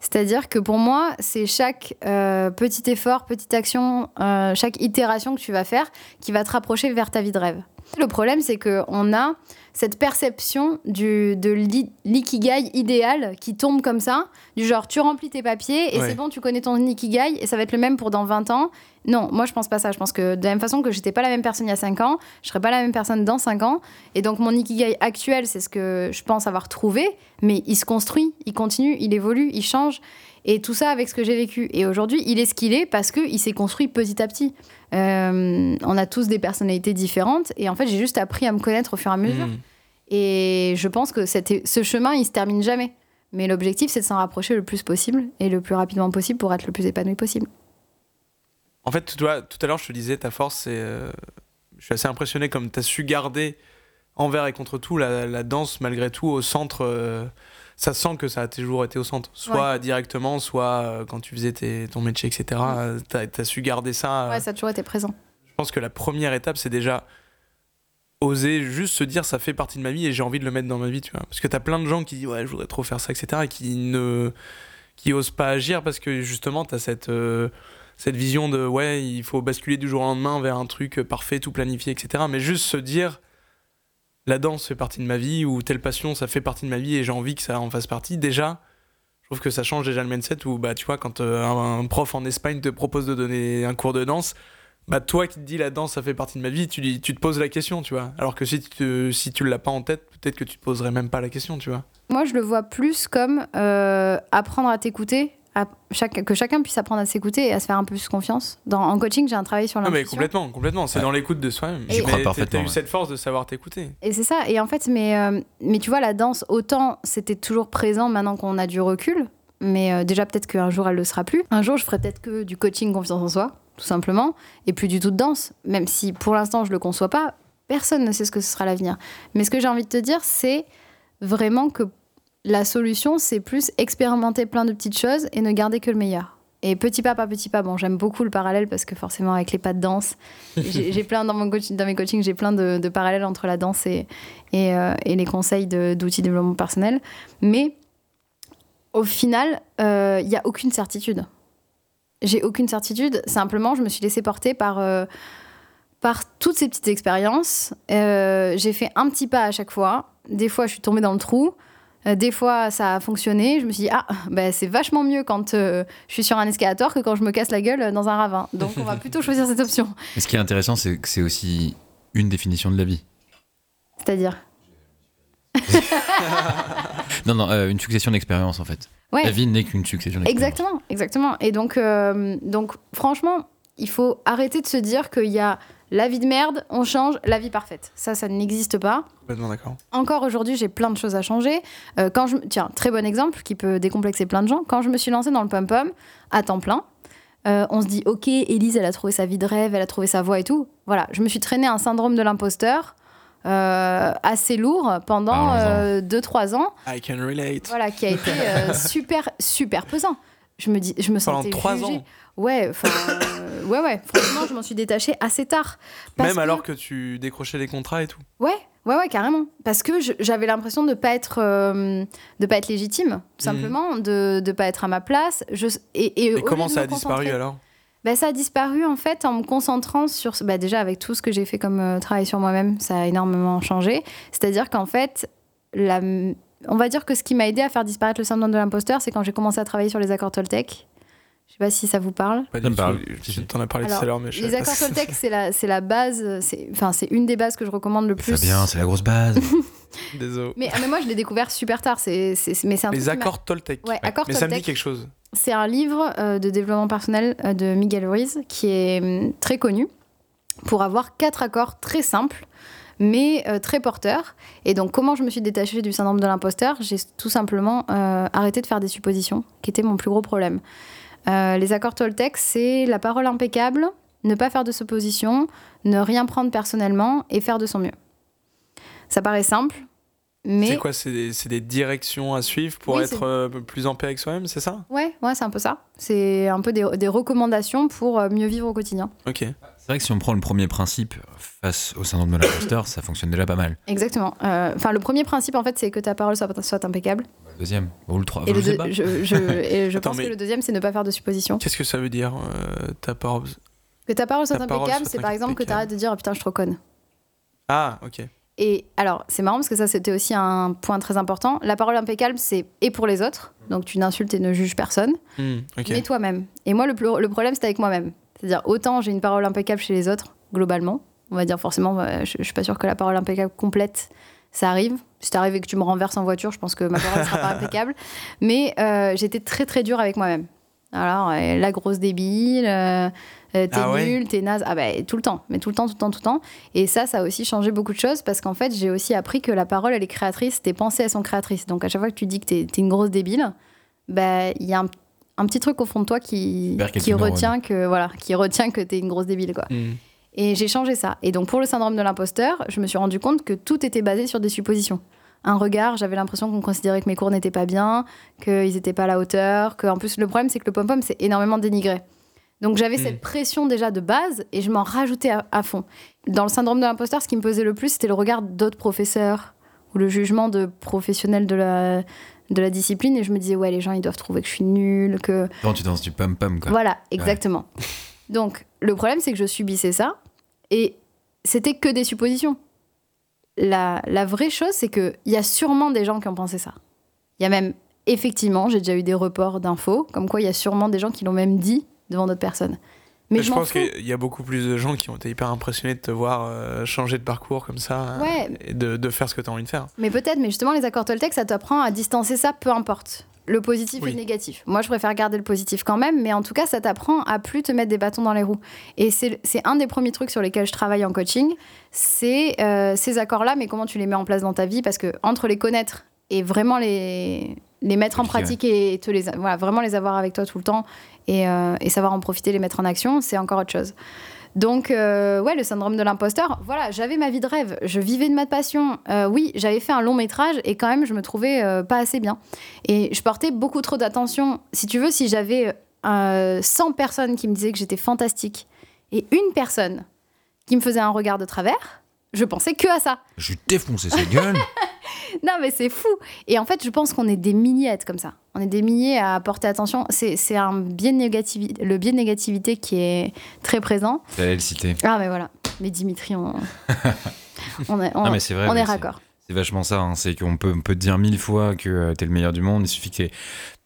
C'est-à-dire que pour moi, c'est chaque euh, petit effort, petite action, euh, chaque itération que tu vas faire qui va te rapprocher vers ta vie de rêve. Le problème, c'est qu'on a cette perception du, de l'i- l'ikigai idéal qui tombe comme ça, du genre tu remplis tes papiers et Ouais. c'est bon, tu connais ton ikigai et ça va être le même pour dans 20 ans. Non, moi je pense pas ça. Je pense que de la même façon que j'étais pas la même personne il y a 5 ans, je serai pas la même personne dans 5 ans. Et donc mon ikigai actuel, c'est ce que je pense avoir trouvé, mais il se construit, il continue, il évolue, il change. Et tout ça avec ce que j'ai vécu. Et aujourd'hui, il est ce qu'il est parce qu'il s'est construit petit à petit. Euh, on a tous des personnalités différentes et en fait, j'ai juste appris à me connaître au fur et à mesure. Hmm. Et je pense que ce chemin, il se termine jamais. Mais l'objectif, c'est de s'en rapprocher le plus possible et le plus rapidement possible pour être le plus épanoui possible. En fait, tout à l'heure, je te disais, ta force, c'est. euh, je suis assez impressionné comme tu as su garder envers et contre tout la, la danse, malgré tout, au centre. euh, ça sent que ça a toujours été au centre. Soit directement, soit euh, quand tu faisais tes- ton métier, etc. euh, T'as as su garder ça. euh, Ouais, ça a toujours été présent. Je pense que la première étape, c'est déjà oser juste se dire ça fait partie de ma vie et j'ai envie de le mettre dans ma vie, tu vois. Parce que t'as plein de gens qui disent ouais, je voudrais trop faire ça, etc. et qui ne qui osent pas agir parce que justement t'as cette euh, cette vision de ouais, il faut basculer du jour au lendemain vers un truc parfait, tout planifié, etc. Mais juste se dire la danse fait partie de ma vie ou telle passion ça fait partie de ma vie et j'ai envie que ça en fasse partie. Déjà, je trouve que ça change déjà le mindset où bah tu vois quand euh, un, prof en Espagne te propose de donner un cours de danse bah toi qui te dis la danse ça fait partie de ma vie tu, tu te poses la question tu vois alors que si tu si tu l'as pas en tête peut-être que tu te poserais même pas la question tu vois Moi, je le vois plus comme euh, apprendre à t'écouter, à chaque, que chacun puisse apprendre à s'écouter et à se faire un peu plus confiance. Dans, en coaching, j'ai un travail sur non mais l'intuition. complètement complètement c'est Ouais. dans l'écoute de soi-même J'y crois parfaitement, t'as eu ouais. cette force de savoir t'écouter Et c'est ça. Et en fait, mais, euh, mais tu vois, la danse, autant c'était toujours présent maintenant qu'on a du recul. Mais euh, déjà, peut-être qu'un jour, elle le sera plus. Un jour, je ferai peut-être que du coaching confiance en soi, tout simplement. Et plus du tout de danse. Même si pour l'instant, je le conçois pas. Personne ne sait ce que ce sera l'avenir. Mais ce que j'ai envie de te dire, c'est vraiment que la solution, c'est plus expérimenter plein de petites choses et ne garder que le meilleur. Et petit pas par petit pas, bon, j'aime beaucoup le parallèle parce que forcément, avec les pas de danse, j'ai plein dans, mon coaching, dans mes coachings, j'ai plein de, de parallèles entre la danse et, et, euh, et les conseils d'outils de développement personnel. Mais au final, il n'y a aucune certitude. J'ai aucune certitude. Simplement, je me suis laissée porter par, euh, par toutes ces petites expériences. Euh, j'ai fait un petit pas à chaque fois. Des fois, je suis tombée dans le trou. Euh, des fois, ça a fonctionné. Je me suis dit, ah, bah, c'est vachement mieux quand euh, je suis sur un escalator que quand je me casse la gueule dans un ravin. Donc, on va plutôt choisir cette option. Et ce qui est intéressant, c'est que c'est aussi une définition de la vie. C'est-à-dire Non, non, euh, une succession d'expériences en fait. Ouais. La vie n'est qu'une succession d'expériences. Exactement, exactement. Et donc, euh, donc, franchement, il faut arrêter de se dire qu'il y a la vie de merde, on change, la vie parfaite. Ça, ça n'existe pas. complètement d'accord Encore aujourd'hui, j'ai plein de choses à changer. Euh, quand je, tiens, très bon exemple qui peut décomplexer plein de gens. Quand je me suis lancée dans le pom-pom à temps plein, euh, on se dit, ok, Élise, elle a trouvé sa vie de rêve, elle a trouvé sa voie et tout. Voilà, je me suis traînée un syndrome de l'imposteur euh, assez lourd pendant Parlons-en. 2-3 ans I can relate voilà, qui a été euh, super, super pesant. Je me, dis, je me pendant sentais trois jugée. ans Ouais, euh, ouais, ouais. Franchement, je m'en suis détachée assez tard. Même que- alors que tu décrochais les contrats et tout Ouais, ouais, ouais, carrément. Parce que j'avais l'impression de pas être, euh, de pas être légitime, tout simplement, de de pas être à ma place. Je, et, comment ça a disparu alors? Bah, ça a disparu en fait en me concentrant sur. Bah, déjà, avec tout ce que j'ai fait comme euh, travail sur moi-même, ça a énormément changé. C'est-à-dire qu'en fait, la... on va dire que ce qui m'a aidé à faire disparaître le syndrome de l'imposteur, c'est quand j'ai commencé à travailler sur les accords Toltec. Je sais pas si ça vous parle. Pas du parle. Je t'en ai parlé Alors, tout à l'heure mais je Les accords Toltec, c'est la, c'est la base, c'est enfin, c'est une des bases que je recommande le plus. Fabien, c'est la grosse base. c'est. désolé Mais, ah, mais moi, je l'ai découvert super tard. C'est, c'est- mais c'est les accords Toltec Ouais, accords mais ça me dit quelque chose C'est un livre euh, de développement personnel euh, de Miguel Ruiz qui est hum, très connu pour avoir quatre accords très simples mais euh, très porteurs. Et donc, comment je me suis détachée du syndrome de l'imposteur? J'ai tout simplement euh, arrêté de faire des suppositions, qui était mon plus gros problème. Euh, les accords Toltec, c'est la parole impeccable, ne pas faire de suppositions, ne rien prendre personnellement et faire de son mieux. Ça paraît simple, mais... c'est quoi? C'est des, directions à suivre pour Oui, être euh, plus en paix avec soi-même c'est ça? Ouais, ouais, c'est un peu ça. C'est un peu des, des recommandations pour mieux vivre au quotidien. ok C'est vrai que si on prend le premier principe face au syndrome de l'imposteur, ça fonctionne déjà pas mal. Exactement. Euh, Enfin, le premier principe, en fait, c'est que ta parole soit, soit impeccable. Le deuxième, ou le trois, Et je le, sais deux- pas. je, je- et je Attends, pense mais- que le deuxième, c'est ne pas faire de suppositions. qu'est-ce que ça veut dire euh, ta parole Que ta parole soit Ta impeccable, c'est par exemple que tu arrêtes de dire oh, putain, je suis trop conne. Ah, ok. Et alors, c'est marrant parce que ça, c'était aussi un point très important. La parole impeccable, c'est et pour les autres. Donc, tu n'insultes et ne juges personne, Hmm, mais toi-même. Et moi, le, le problème, c'est avec moi-même. C'est-à-dire, autant j'ai une parole impeccable chez les autres, globalement. On va dire forcément, euh, je, je suis pas sûre que la parole impeccable complète, ça arrive. Si t'arrives et que tu me renverses en voiture, je pense que ma parole sera pas impeccable. Mais euh, j'étais très très dure avec moi-même. Alors, euh, la grosse débile, euh, t'es Ah ouais nul, t'es naze. Ah bah, tout le temps, mais tout le temps, tout le temps, tout le temps. Et ça, ça a aussi changé beaucoup de choses parce qu'en fait, j'ai aussi appris que la parole, elle est créatrice, tes pensées, elles sont créatrices. Donc, à chaque fois que tu dis que t'es es une grosse débile, bah, il y a un, un petit truc au fond de toi qui, qui retient que voilà, qui retient que t'es une grosse débile, quoi. Hmm. Et j'ai changé ça. Et donc, pour le syndrome de l'imposteur, je me suis rendu compte que tout était basé sur des suppositions. Un regard, j'avais l'impression qu'on considérait que mes cours n'étaient pas bien, qu'ils n'étaient pas à la hauteur, que en plus, le problème, c'est que le pom-pom, c'est énormément dénigré. Donc, j'avais Mm. cette pression déjà de base et je m'en rajoutais à, à fond. Dans le syndrome de l'imposteur, ce qui me pesait le plus, c'était le regard d'autres professeurs ou le jugement de professionnels de la, de la discipline. Et je me disais, ouais, les gens, ils doivent trouver que je suis nulle, que Quand tu danses du pom-pom, quoi. voilà, exactement. Donc, le problème, c'est que je subissais ça et c'était que des suppositions. La, la vraie chose, c'est qu'il y a sûrement des gens qui ont pensé ça. Il y a même, effectivement, j'ai déjà eu des reports d'infos, comme quoi il y a sûrement des gens qui l'ont même dit devant d'autres personnes. Mais je pense qu'il y a beaucoup plus de gens qui ont été hyper impressionnés de te voir euh, changer de parcours comme ça euh, Ouais. et de, de faire ce que tu as envie de faire. Mais peut-être, mais justement, les accords Toltec, ça t'apprend à distancer ça, peu importe. Le positif Oui. et le négatif. Moi, je préfère garder le positif quand même, mais en tout cas, ça t'apprend à plus te mettre des bâtons dans les roues. Et c'est un des premiers trucs sur lesquels je travaille en coaching, c'est euh, ces accords-là, mais comment tu les mets en place dans ta vie, parce que entre les connaître et vraiment les, les mettre en pratique et te les, voilà, vraiment les avoir avec toi tout le temps et, euh, et savoir en profiter, les mettre en action, c'est encore autre chose. Donc, euh, ouais, le syndrome de l'imposteur, voilà, j'avais ma vie de rêve, je vivais de ma passion. Euh, oui, j'avais fait un long métrage et quand même, je me trouvais euh, pas assez bien. Et je portais beaucoup trop d'attention. Si tu veux, si j'avais euh, 100 personnes qui me disaient que j'étais fantastique et une personne qui me faisait un regard de travers, je pensais que à ça. Je lui défonçais sa gueule. Non, mais c'est fou. Et en fait, je pense qu'on est des milliers à être comme ça. On est des milliers à porter attention. C'est un biais de négativité, le biais de négativité qui est très présent. J'allais le citer. Ah, mais voilà. Mais Dimitri, on, on est, on, Non, mais c'est vrai. on oui, est raccord. C'est vachement ça. hein. C'est qu'on peut, on peut te dire mille fois que euh, t'es le meilleur du monde. Il suffit que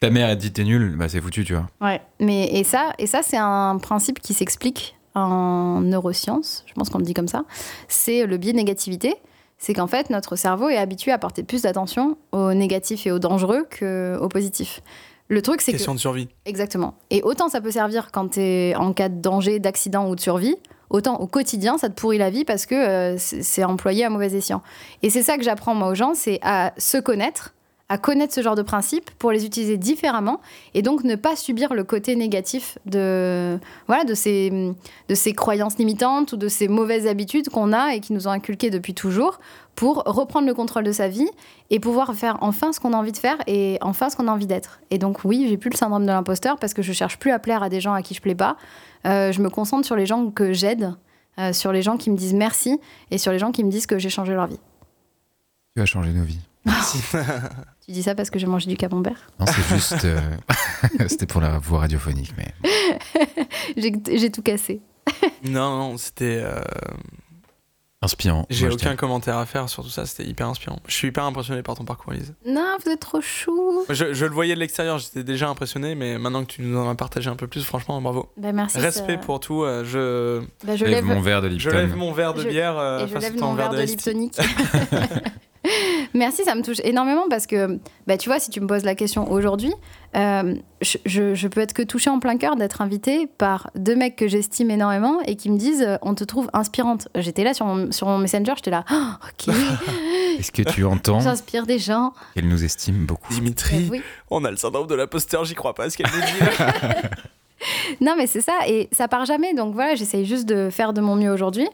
ta mère elle te dit t'es nul. Bah, c'est foutu, tu vois. Ouais. Mais, et ça, et ça c'est un principe qui s'explique en neurosciences. Je pense qu'on le dit comme ça. C'est le biais de négativité. C'est qu'en fait, notre cerveau est habitué à porter plus d'attention au négatif et au dangereux qu'au positif. Le truc, c'est que. Question de survie. Exactement. Et autant ça peut servir quand tu es en cas de danger, d'accident ou de survie, autant au quotidien, ça te pourrit la vie parce que euh, c'est c'est employé à mauvais escient. Et c'est ça que j'apprends moi aux gens, c'est à se connaître, à connaître ce genre de principes pour les utiliser différemment et donc ne pas subir le côté négatif de, voilà, de, ces, de ces croyances limitantes ou de ces mauvaises habitudes qu'on a et qui nous ont inculquées depuis toujours pour reprendre le contrôle de sa vie et pouvoir faire enfin ce qu'on a envie de faire et enfin ce qu'on a envie d'être. Et donc oui, j'ai plus le syndrome de l'imposteur parce que je cherche plus à plaire à des gens à qui je plais pas. Euh, je me concentre sur les gens que j'aide, euh, sur les gens qui me disent merci et sur les gens qui me disent que j'ai changé leur vie. Tu vas changer nos vies. Tu dis ça parce que j'ai mangé du camembert? Non, c'est juste. euh, C'était pour la voix radiophonique, mais. J'ai tout cassé. non, non, c'était. euh, Inspirant. J'ai je aucun commentaire à faire sur tout ça, c'était hyper inspirant. Je suis hyper impressionné par ton parcours, Elise. Non, vous êtes trop chou. Je, je le voyais de l'extérieur, j'étais déjà impressionné, mais maintenant que tu nous en as partagé un peu plus, franchement, bravo. Bah, merci. Respect ça- pour tout. euh, je, Bah, je Je lève lève, mon verre de je Lipton. lève mon verre de Je- bière euh, et je face lève à ton mon verre de de. Liptonic. Merci, ça me touche énormément parce que, bah, tu vois, si tu me poses la question aujourd'hui, euh, je, je, je peux être que touchée en plein cœur d'être invitée par deux mecs que j'estime énormément et qui me disent euh, on te trouve inspirante. J'étais là sur mon, sur mon messenger, j'étais là, Ah, ok, Est-ce que tu entends j'inspire des gens. qu'elle nous estime beaucoup Dimitri, Euh, oui. on a le syndrome de l'imposteur, j'y crois pas à ce qu'elle nous dit. Non, mais c'est ça, et ça part jamais. Donc voilà, j'essaye juste de faire de mon mieux aujourd'hui.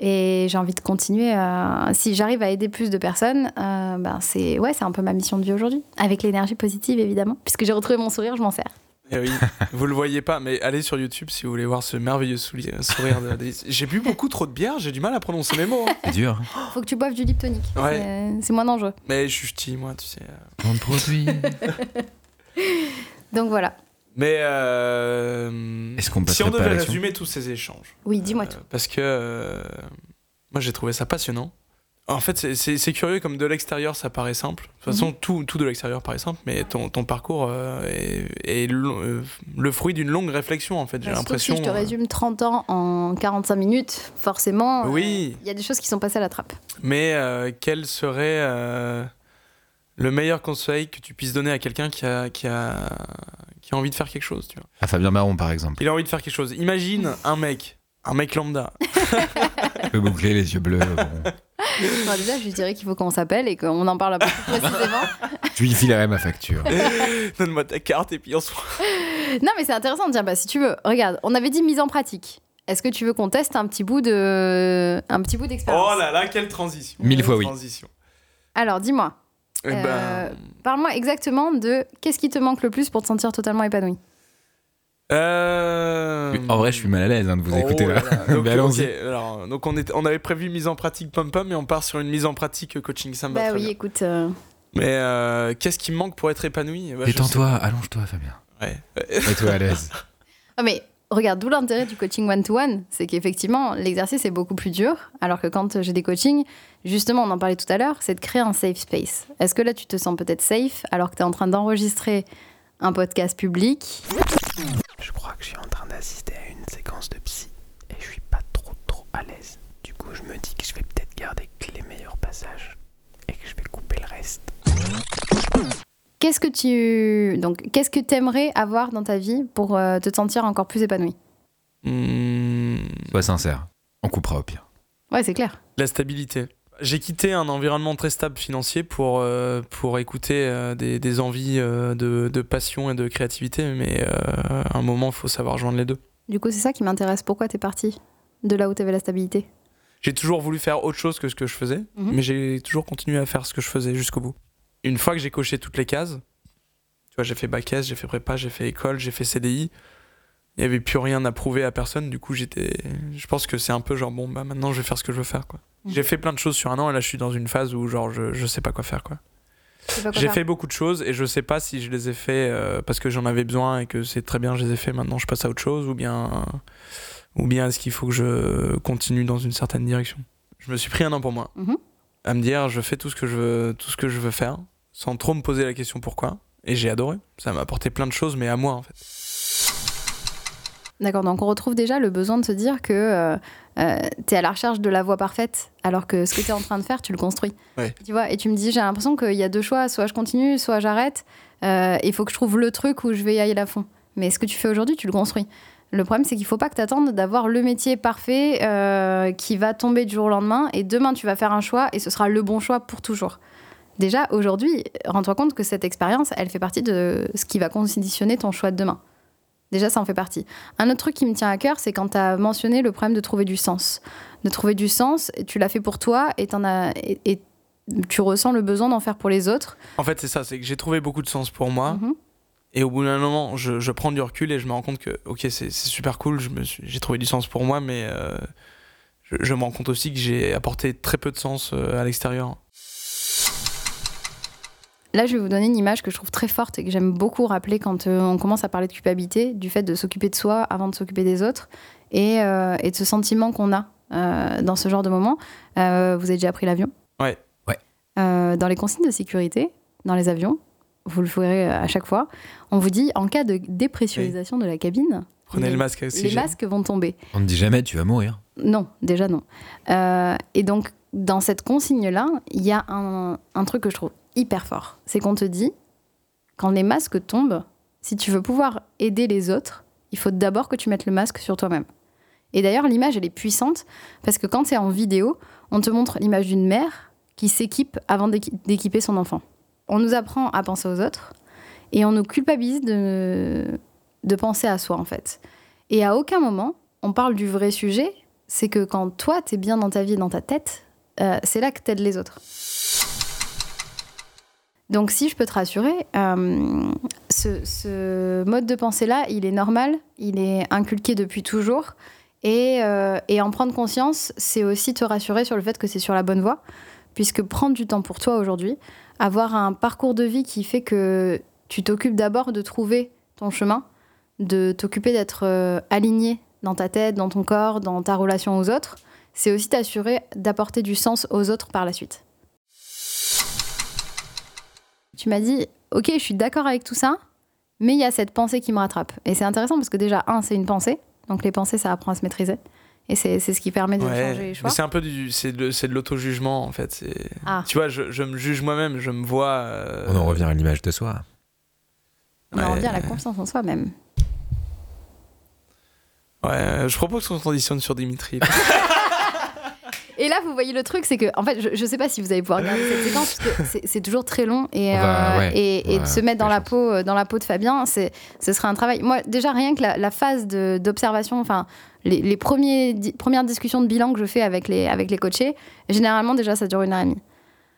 Et j'ai envie de continuer à. Si j'arrive à aider plus de personnes, euh, ben c'est ouais, c'est un peu ma mission de vie aujourd'hui. Avec l'énergie positive, évidemment. Puisque j'ai retrouvé mon sourire, je m'en sers. Eh oui, vous le voyez pas, mais allez sur YouTube si vous voulez voir ce merveilleux souli- sourire de. J'ai bu beaucoup trop de bière, j'ai du mal à prononcer mes mots. hein. C'est dur. hein Faut que tu boives du lip tonic. Ouais. C'est- moins dangereux. Mais je suis ch'ti, moi, tu sais. euh. On produit. Donc voilà. Mais euh, Est-ce qu'on si on devait résumer tous ces échanges, Oui, dis-moi euh, tout. parce que euh, Moi, j'ai trouvé ça passionnant. En fait, c'est- c'est c'est curieux, comme de l'extérieur, ça paraît simple. De toute façon, tout, tout de l'extérieur paraît simple, mais ton, ton parcours est, le fruit d'une longue réflexion, en fait. J'ai Surtout l'impression. Si je te résume 30 ans en 45 minutes, forcément, Oui. il y a des choses qui sont passées à la trappe. Mais euh, quel serait euh, le meilleur conseil que tu puisses donner à quelqu'un qui a, qui, a, qui a envie de faire quelque chose tu vois À Fabien Baron, par exemple. Il a envie de faire quelque chose. Imagine un mec, un mec lambda. Peu bouclé, les yeux bleus. bon. Enfin, déjà, je lui dirais qu'il faut qu'on s'appelle et qu'on en parle un peu plus précisément. Je lui filerai ma facture. Donne-moi ta carte et puis on se voit. non, mais c'est intéressant de dire, bah, si tu veux, regarde, on avait dit mise en pratique. Est-ce que tu veux qu'on teste un petit bout de, un petit bout d'expérience? Oh là là, quelle transition. Mille Quelle fois oui. Transition. Alors, dis-moi, ben, Euh, parle-moi exactement de qu'est-ce qui te manque le plus pour te sentir totalement épanoui. euh, En vrai, je suis mal à l'aise hein, de vous oh écouter là. Donc, Mais alors, donc on, est, on avait prévu mise en pratique pom-pom et on part sur une mise en pratique coaching. Va Bah oui, bien. écoute. euh, Mais euh, qu'est-ce qui me manque pour être épanoui Bah, Détends-toi, allonge-toi, Fabien. Ouais. Mets-toi à l'aise. Ah, mais regarde, d'où l'intérêt du coaching one-to-one, c'est qu'effectivement, l'exercice est beaucoup plus dur, alors que quand j'ai des coachings, justement, on en parlait tout à l'heure, c'est de créer un safe space. Est-ce que là, tu te sens peut-être safe alors que tu es en train d'enregistrer un podcast public? Je crois que je suis en train d'assister à une séquence de psy et je suis pas trop trop à l'aise. Du coup, je me dis que je vais peut-être garder que les meilleurs passages et que je vais couper le reste. Qu'est-ce que tu donc qu'est-ce que t'aimerais avoir dans ta vie pour euh, te sentir encore plus épanoui Hmm, Sois sincère. On coupera au pire. Ouais, c'est clair. La stabilité. J'ai quitté un environnement très stable financier pour, euh, pour écouter euh, des, des envies euh, de, de passion et de créativité, mais à un moment, il faut savoir joindre les deux. Du coup, c'est ça qui m'intéresse. Pourquoi t'es parti de là où t'avais la stabilité? J'ai toujours voulu faire autre chose que ce que je faisais, Mhm. mais j'ai toujours continué à faire ce que je faisais jusqu'au bout. Une fois que j'ai coché toutes les cases, tu vois, j'ai fait bac S, j'ai fait prépa, j'ai fait école, j'ai fait CDI, il n'y avait plus rien à prouver à personne, du coup, j'étais. Je pense que c'est un peu genre, bon, bah maintenant, je vais faire ce que je veux faire, quoi. J'ai fait plein de choses sur un an, et là, je suis dans une phase où, genre, je, je sais pas quoi faire, quoi. J'ai fait beaucoup de choses et je sais pas si je les ai fait euh, parce que j'en avais besoin et que c'est très bien, je les ai fait. Maintenant, je passe à autre chose ou bien, ou bien est-ce qu'il faut que je continue dans une certaine direction? Je me suis pris un an pour moi, Mhm. à me dire je fais tout ce que je veux, tout ce que je veux faire, sans trop me poser la question pourquoi. Et j'ai adoré. Ça m'a apporté plein de choses, mais à moi en fait. D'accord, donc on retrouve déjà le besoin de se dire que euh, euh, t'es à la recherche de la voie parfaite, alors que ce que t'es en train de faire, tu le construis. Ouais. Tu vois, et tu me dis, j'ai l'impression qu'il y a deux choix, soit je continue, soit j'arrête. Euh, Il faut que je trouve le truc où je vais y aller à fond. Mais ce que tu fais aujourd'hui, tu le construis. Le problème, c'est qu'il faut pas que tu attendes d'avoir le métier parfait euh, qui va tomber du jour au lendemain, et demain, tu vas faire un choix, et ce sera le bon choix pour toujours. Déjà, aujourd'hui, rends-toi compte que cette expérience, elle fait partie de ce qui va conditionner ton choix de demain. Déjà, ça en fait partie. Un autre truc qui me tient à cœur, c'est quand tu as mentionné le problème de trouver du sens. De trouver du sens, tu l'as fait pour toi et, as, et, et tu ressens le besoin d'en faire pour les autres. En fait, c'est ça, c'est que j'ai trouvé beaucoup de sens pour moi. Mhm. Et au bout d'un moment, je, je prends du recul et je me rends compte que, ok, c'est super cool, j'ai trouvé du sens pour moi, mais euh, je, je me rends compte aussi que j'ai apporté très peu de sens euh, à l'extérieur. Là, je vais vous donner une image que je trouve très forte et que j'aime beaucoup rappeler quand euh, on commence à parler de culpabilité, du fait de s'occuper de soi avant de s'occuper des autres, et, euh, et de ce sentiment qu'on a euh, dans ce genre de moment. Euh, vous avez déjà pris l'avion? Ouais. Ouais. Euh, dans les consignes de sécurité, dans les avions, vous le ferez à chaque fois, on vous dit en cas de dépressurisation de la cabine, Prenez les- le masque à les masques vont tomber. On ne dit jamais tu vas mourir. Non, déjà non. Euh, et donc, dans cette consigne-là, il y a un, un truc que je trouve hyper fort. C'est qu'on te dit, quand les masques tombent, si tu veux pouvoir aider les autres, il faut d'abord que tu mettes le masque sur toi-même. Et d'ailleurs, l'image, elle est puissante parce que quand c'est en vidéo, on te montre l'image d'une mère qui s'équipe avant d'équi- d'équiper son enfant. On nous apprend à penser aux autres et on nous culpabilise de, penser à soi, en fait. Et à aucun moment, on parle du vrai sujet, c'est que quand toi, t'es bien dans ta vie, dans ta tête, euh, c'est là que t'aides les autres. Donc si je peux te rassurer, euh, ce, mode de pensée-là, il est normal, il est inculqué depuis toujours. Et, euh, et en prendre conscience, c'est aussi te rassurer sur le fait que c'est sur la bonne voie, puisque prendre du temps pour toi aujourd'hui, avoir un parcours de vie qui fait que tu t'occupes d'abord de trouver ton chemin, de t'occuper d'être euh, aligné dans ta tête, dans ton corps, dans ta relation aux autres, c'est aussi t'assurer d'apporter du sens aux autres par la suite. Tu m'as dit, ok, je suis d'accord avec tout ça, mais il y a cette pensée qui me rattrape. Et c'est intéressant parce que déjà, un, c'est une pensée, donc les pensées, ça apprend à se maîtriser. Et c'est c'est ce qui permet de Ouais, changer les choix. c'est un peu du, c'est de, c'est de l'auto-jugement en fait. Ah. Tu vois, je, je me juge moi-même, je me vois. euh, On en revient à l'image de soi. On en revient à la confiance en soi même. Ouais, je propose qu'on conditionne sur Dimitri. Et là, vous voyez le truc, c'est que, en fait, je, je sais pas si vous allez pouvoir regarder cette séquence, parce que c'est- toujours très long. Et, euh, ouais, et, et on de se mettre dans la, peau, euh, dans la peau de Fabien, c'est- ce serait un travail. Moi, déjà, rien que la, la phase d'observation, enfin, les, les premiers, di- premières discussions de bilan que je fais avec les, avec les coachés, généralement, déjà, ça dure une heure et demie.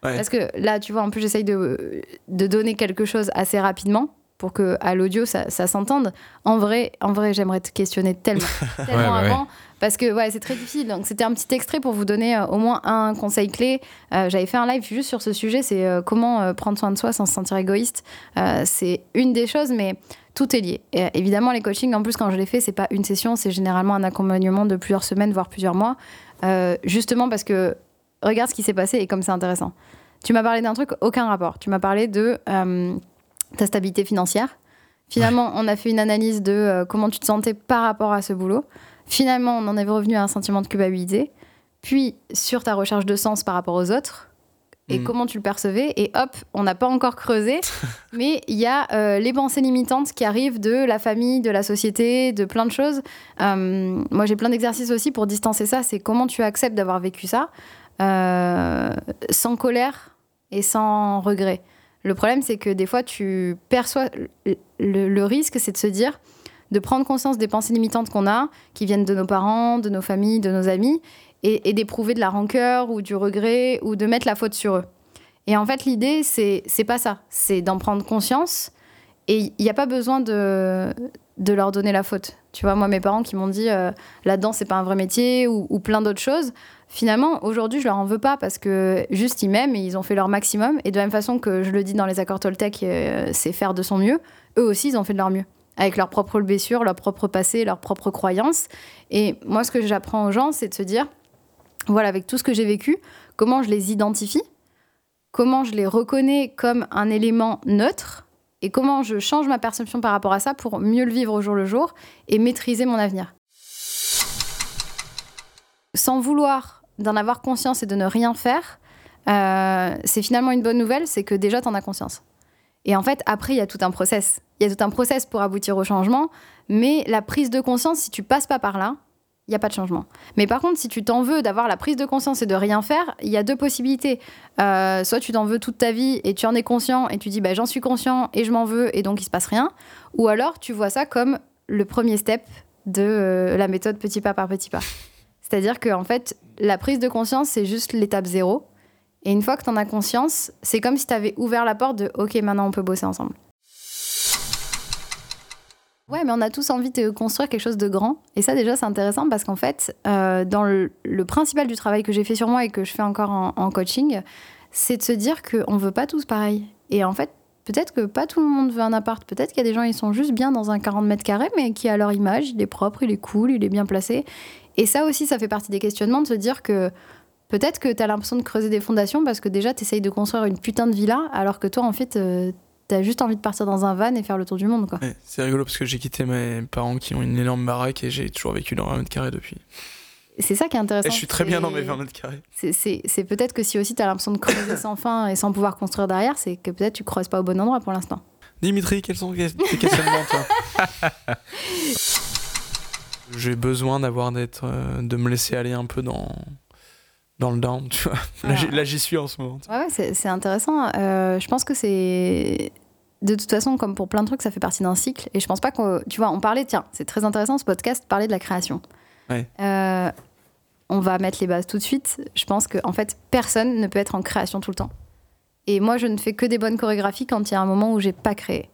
Ouais. Parce que là, tu vois, en plus, j'essaye de, de donner quelque chose assez rapidement pour que à l'audio ça, ça s'entende. En vrai, en vrai, j'aimerais te questionner tellement, tellement Ouais, bah ouais. Parce que ouais, c'est très difficile. Donc c'était un petit extrait pour vous donner euh, au moins un conseil clé. Euh, J'avais fait un live juste sur ce sujet, c'est euh, comment prendre soin de soi sans se sentir égoïste. C'est une des choses, mais tout est lié. Et, évidemment, les coachings, en plus, quand je les fais, c'est pas une session, c'est généralement un accompagnement de plusieurs semaines, voire plusieurs mois, justement parce que regarde ce qui s'est passé et comme c'est intéressant. Tu m'as parlé d'un truc, aucun rapport. Tu m'as parlé de ta stabilité financière. Finalement, on a fait une analyse de comment tu te sentais par rapport à ce boulot. Finalement, on en est revenu à un sentiment de culpabilité. Puis, sur ta recherche de sens par rapport aux autres, et Mm. comment tu le percevais. Et hop, on n'a pas encore creusé, mais il y a euh, les pensées limitantes qui arrivent de la famille, de la société, de plein de choses. Euh, moi, j'ai plein d'exercices aussi pour distancer ça. C'est comment tu acceptes d'avoir vécu ça euh, sans colère et sans regret. Le problème, c'est que des fois, tu perçois le risque, c'est de se dire, de prendre conscience des pensées limitantes qu'on a, qui viennent de nos parents, de nos familles, de nos amis, et, d'éprouver de la rancœur ou du regret ou de mettre la faute sur eux. Et en fait, l'idée, c'est pas ça. C'est d'en prendre conscience. Et il n'y a pas besoin de, de leur donner la faute. Tu vois, moi, mes parents qui m'ont dit euh, la danse, c'est pas un vrai métier ou, ou plein d'autres choses. Finalement, aujourd'hui, je leur en veux pas parce que juste ils m'aiment et ils ont fait leur maximum. Et de la même façon que je le dis dans les accords Toltec, euh, c'est faire de son mieux. Eux aussi, ils ont fait de leur mieux avec leurs propres blessures, leur propre passé, leurs propres croyances. Et moi, ce que j'apprends aux gens, c'est de se dire, voilà, avec tout ce que j'ai vécu, comment je les identifie, comment je les reconnais comme un élément neutre, et comment je change ma perception par rapport à ça pour mieux le vivre au jour le jour et maîtriser mon avenir. Sans vouloir d'en avoir conscience et de ne rien faire, euh, c'est finalement une bonne nouvelle, c'est que déjà, tu en as conscience. Et en fait, après, il y a tout un process. Il y a tout un process pour aboutir au changement, mais la prise de conscience, si tu passes pas par là, il n'y a pas de changement. Mais par contre, si tu t'en veux d'avoir la prise de conscience et de rien faire, il y a deux possibilités. Euh, soit tu t'en veux toute ta vie et tu en es conscient et tu dis bah, j'en suis conscient et je m'en veux et donc il se passe rien. Ou alors tu vois ça comme le premier step de euh, la méthode petit pas par petit pas. C'est-à-dire que en fait, la prise de conscience, c'est juste l'étape zéro. Et une fois que tu en as conscience, c'est comme si tu avais ouvert la porte de OK, maintenant on peut bosser ensemble. Ouais, mais on a tous envie de construire quelque chose de grand. Et ça, déjà, c'est intéressant parce qu'en fait, euh, dans le, principal du travail que j'ai fait sur moi et que je fais encore en, coaching, c'est de se dire qu'on ne veut pas tous pareil. Et en fait, peut-être que pas tout le monde veut un appart. Peut-être qu'il y a des gens, ils sont juste bien dans un 40 mètres carrés, mais qui a leur image, il est propre, il est cool, il est bien placé. Et ça aussi, ça fait partie des questionnements de se dire que peut-être que tu as l'impression de creuser des fondations parce que déjà, tu essayes de construire une putain de villa, alors que toi, en fait, euh, t'as juste envie de partir dans un van et faire le tour du monde, quoi. Ouais, c'est rigolo parce que j'ai quitté mes parents qui ont une énorme baraque et j'ai toujours vécu dans 20 mètres carrés depuis. C'est ça qui est intéressant. Et je suis très bien dans mes 20 mètres carrés. C'est- C'est c'est peut-être que si aussi tu as l'impression de creuser sans fin et sans pouvoir construire derrière, c'est que peut-être tu creuses pas au bon endroit pour l'instant. Dimitri, quels sont tes questionnements, toi? J'ai besoin d'avoir d'être, euh, de me laisser aller un peu dans dans le down, tu vois. Là, j'y- là, j'y suis en ce moment. Ouais, ouais, c'est c'est intéressant. Euh, je pense que c'est. De toute façon, comme pour plein de trucs, ça fait partie d'un cycle. Et je pense pas qu'on. Tu vois, on parlait, tiens, c'est très intéressant ce podcast, parler de la création. Ouais. Euh, on va mettre les bases tout de suite. Je pense que, en fait, personne ne peut être en création tout le temps. Et moi, je ne fais que des bonnes chorégraphies quand il y a un moment où j'ai pas créé.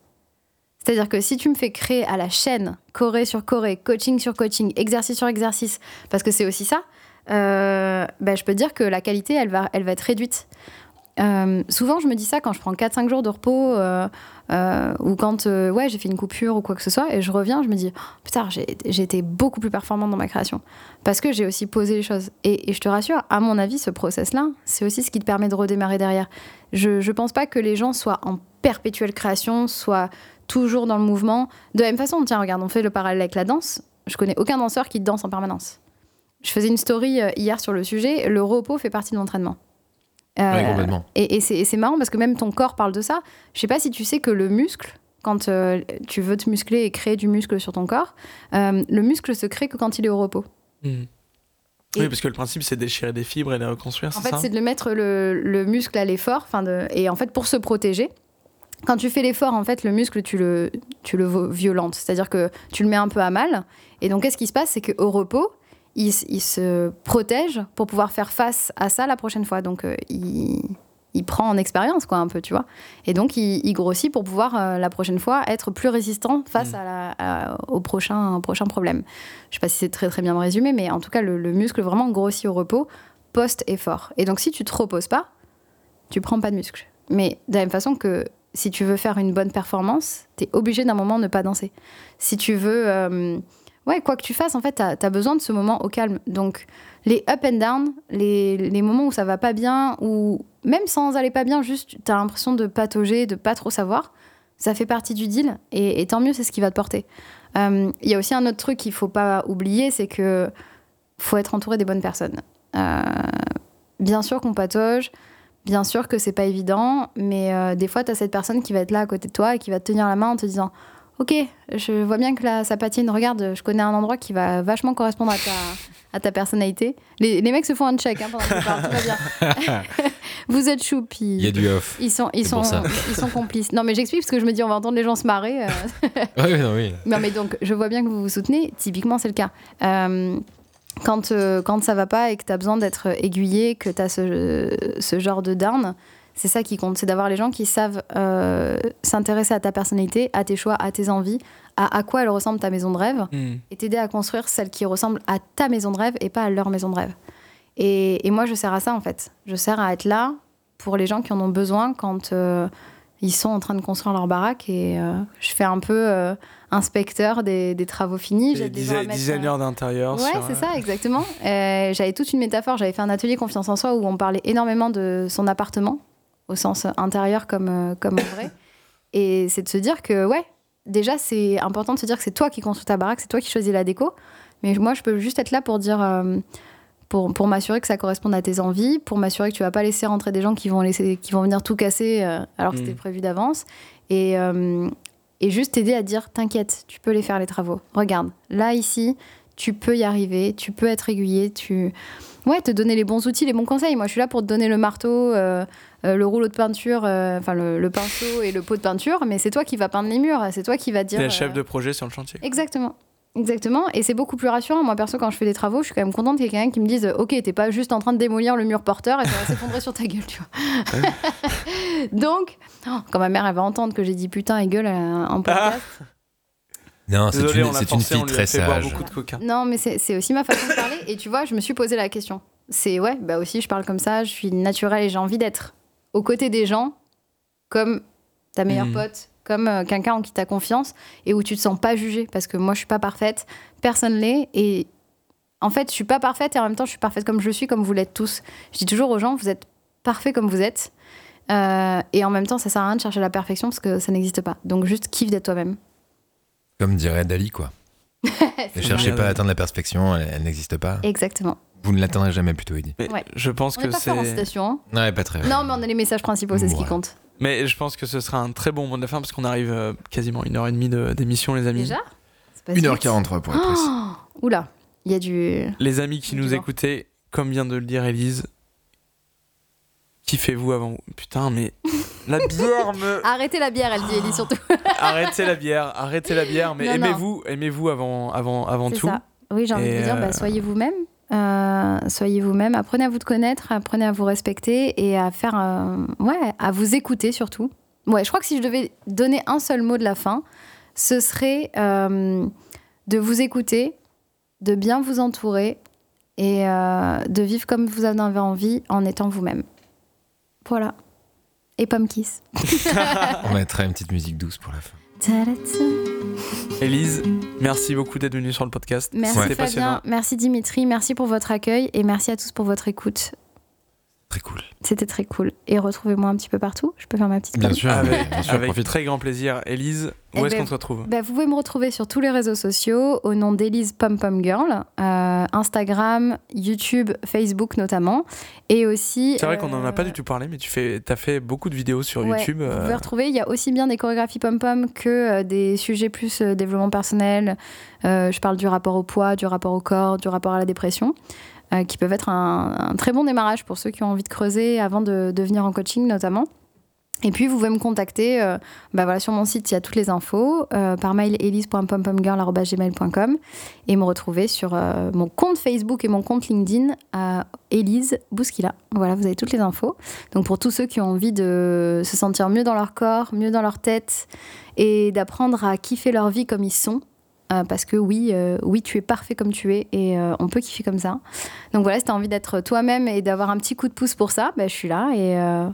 C'est-à-dire que si tu me fais créer à la chaîne, choré sur choré, coaching sur coaching, exercice sur exercice, parce que c'est aussi ça, euh, ben, je peux te dire que la qualité, elle va, elle va être réduite. euh, souvent, je me dis ça quand je prends 4-5 jours de repos euh, euh, ou quand ouais, j'ai fait une coupure ou quoi que ce soit et je reviens, je me dis oh, putain, j'ai été beaucoup plus performante dans ma création parce que j'ai aussi posé les choses. Et, et je te rassure, à mon avis, ce process-là, c'est aussi ce qui te permet de redémarrer derrière. Je, je pense pas que les gens soient en perpétuelle création, soient toujours dans le mouvement. De la même façon, tiens, regarde, on fait le parallèle avec la danse. Je connais aucun danseur qui danse en permanence. Je faisais une story euh, hier sur le sujet. Le repos fait partie de l'entraînement. Euh, Ouais, complètement. et, et c'est marrant parce que même ton corps parle de ça. Je sais pas si tu sais que le muscle, quand euh, tu veux te muscler et créer du muscle sur ton corps, euh, le muscle se crée que quand il est au repos. Et- Oui, parce que le principe, c'est de déchirer des fibres et de les reconstruire, En fait, c'est de le mettre le, le muscle à l'effort. de- Et en fait, pour se protéger, quand tu fais l'effort, en fait, le muscle, tu le, tu le violentes. C'est-à-dire que tu le mets un peu à mal. Et donc, qu'est-ce qui se passe? C'est qu'au repos, il, s- il se protège pour pouvoir faire face à ça la prochaine fois. Donc, euh, il, il prend en expérience, quoi, un peu, tu vois. Et donc, il, il grossit pour pouvoir, euh, la prochaine fois, être plus résistant face Mm. à la- à- au prochain, prochain problème. Je sais pas si c'est très, très bien résumé, mais en tout cas, le, le muscle vraiment grossit au repos post-effort. Et donc, si tu te reposes pas, tu prends pas de muscle. Mais de la même façon que si tu veux faire une bonne performance, tu es obligé d'un moment de ne pas danser. Si tu veux. euh, ouais, quoi que tu fasses, en fait, tu as, besoin de ce moment au calme. Donc, les up and down, les, moments où ça va pas bien, ou même sans aller pas bien, juste tu as l'impression de patauger, de pas trop savoir, ça fait partie du deal. Et, et tant mieux, c'est ce qui va te porter. Euh, Il y a aussi un autre truc qu'il faut pas oublier, c'est que faut être entouré des bonnes personnes. Euh, bien sûr qu'on patauge, bien sûr que c'est pas évident, mais euh, des fois, tu as cette personne qui va être là à côté de toi et qui va te tenir la main en te disant Ok, je vois bien que là, ça patine, regarde, je connais un endroit qui va vachement correspondre à ta, à ta personnalité. Les, les mecs se font un check hein, pendant que tu parles, tout va bien. Vous êtes choupi. Il y a du off. Ils sont, ils, C'est sont, pour ça. ils sont complices. Non, mais j'explique parce que je me dis, on va entendre les gens se marrer. euh. oui, non, oui. Non, mais donc, je vois bien que vous vous soutenez. Typiquement, c'est le cas. Euh, quand, euh, quand ça va pas et que tu as besoin d'être aiguillé, que tu as ce, ce genre de down, c'est ça qui compte. C'est d'avoir les gens qui savent euh, s'intéresser à ta personnalité, à tes choix, à tes envies, à à quoi elle ressemble ta maison de rêve Mhm. et t'aider à construire celle qui ressemble à ta maison de rêve et pas à leur maison de rêve. Et, et moi, je sers à ça, en fait. Je sers à être là pour les gens qui en ont besoin quand euh, ils sont en train de construire leur baraque. Et euh, je fais un peu euh, inspecteur des, des travaux finis. Mettre, designers d'intérieur. Ouais, c'est ça, exactement. J'avais toute une métaphore. J'avais fait un atelier confiance en soi où on parlait énormément de son appartement, au sens intérieur comme, euh, comme en vrai. Et c'est de se dire que, ouais, déjà, c'est important de se dire que c'est toi qui construis ta baraque, c'est toi qui choisis la déco. Mais moi, je peux juste être là pour dire. euh, pour, pour m'assurer que ça corresponde à tes envies, pour m'assurer que tu vas pas laisser rentrer des gens qui vont, laisser, qui vont venir tout casser euh, alors que Mm. c'était prévu d'avance. Et, euh, et juste t'aider à dire t'inquiète, tu peux les faire les travaux. Regarde, là, ici, tu peux y arriver, tu peux être aiguillé, tu. Ouais, te donner les bons outils, les bons conseils. Moi, je suis là pour te donner le marteau, euh, euh, le rouleau de peinture, euh, enfin le, le pinceau et le pot de peinture, mais c'est toi qui vas peindre les murs, c'est toi qui vas dire. T'es la chef de projet sur le chantier. Exactement. Exactement, et c'est beaucoup plus rassurant. Moi, perso, quand je fais des travaux, je suis quand même contente qu'il y ait quelqu'un qui me dise Ok, t'es pas juste en train de démolir le mur porteur et ça va s'effondrer sur ta gueule, tu vois. Donc, oh, quand ma mère, elle va entendre que j'ai dit putain et gueule en podcast. Non, c'est une, on une fille on lui a très fait boire sage. beaucoup de coca. Non, mais c'est c'est aussi ma façon de parler. Et tu vois, je me suis posé la question. C'est ouais, bah aussi, je parle comme ça, je suis naturelle et j'ai envie d'être aux côtés des gens comme ta meilleure Mhm. pote, comme euh, quelqu'un en qui tu as confiance et où tu te sens pas jugée. Parce que moi, je suis pas parfaite, personne l'est. Et en fait, je suis pas parfaite et en même temps, je suis parfaite comme je suis, comme vous l'êtes tous. Je dis toujours aux gens, vous êtes parfaits comme vous êtes. Euh, et en même temps, ça sert à rien de chercher la perfection parce que ça n'existe pas. Donc juste kiffe d'être toi-même. Comme dirait Dali, quoi. Ne cherchez pas à atteindre la perfection, elle, elle n'existe pas. Exactement. Vous ne l'atteindrez jamais, plutôt. Mais Ouais. je pense On que pas fort en c'est. citation. hein. Ouais, pas très. Non, mais on a les messages principaux, c'est ce qui compte. Mais je pense que ce sera un très bon mot de la fin parce qu'on arrive euh, quasiment une heure et demie de- d'émission, les amis. Déjà C'est pas vite. 1h43 pour être précis. Oh Oula, il y a du. Les amis qui nous écoutaient, comme vient de le dire Elise, kiffez-vous avant. Putain, mais la bière me. Arrêtez la bière, elle dit Ellie surtout. arrêtez la bière, arrêtez la bière, mais aimez-vous, aimez-vous avant, avant, avant C'est tout. ça. Oui, j'ai envie de vous dire, bah, euh, soyez vous-même. Euh, soyez vous-même. Apprenez à vous connaître, apprenez à vous respecter et à faire. euh, ouais, à vous écouter surtout. Ouais, je crois que si je devais donner un seul mot de la fin, ce serait euh, de vous écouter, de bien vous entourer et de vivre comme vous en avez envie en étant vous-même. Voilà. Et Pomme Kiss. On mettra une petite musique douce pour la fin. Élise, merci beaucoup d'être venue sur le podcast. Merci C'était passionnant. Fabien, merci Dimitri, merci pour votre accueil et merci à tous pour votre écoute. Très cool. C'était très cool. Et retrouvez-moi un petit peu partout. Je peux faire ma petite Bien sûr, Avec, bien sûr, avec profite. très grand plaisir. Élise, où Eh est-ce ben, qu'on te retrouve? Bah, vous pouvez me retrouver sur tous les réseaux sociaux au nom d'Elise Pom Pom Girl, euh, Instagram, YouTube, Facebook notamment, et aussi. C'est vrai qu'on n'en a pas euh, du tout parlé, mais tu fais, as fait beaucoup de vidéos sur ouais, YouTube. Vous euh, pouvez retrouver, il y a aussi bien des chorégraphies pom pom que euh, des sujets plus euh, développement personnel. Euh, je parle du rapport au poids, du rapport au corps, du rapport à la dépression, euh, qui peuvent être un, très bon démarrage pour ceux qui ont envie de creuser avant de, venir en coaching notamment. Et puis, vous pouvez me contacter euh, bah sur mon site, il y a toutes les infos, euh, par mail elise.pompomgirl.gmail.com et me retrouver sur mon compte Facebook et mon compte LinkedIn à Elise Bouskila. Voilà, vous avez toutes les infos. Donc, pour tous ceux qui ont envie de se sentir mieux dans leur corps, mieux dans leur tête et d'apprendre à kiffer leur vie comme ils sont, euh, parce que oui, euh, oui, tu es parfait comme tu es et euh, on peut kiffer comme ça. Donc voilà, si tu as envie d'être toi-même et d'avoir un petit coup de pouce pour ça, bah, je suis là et euh,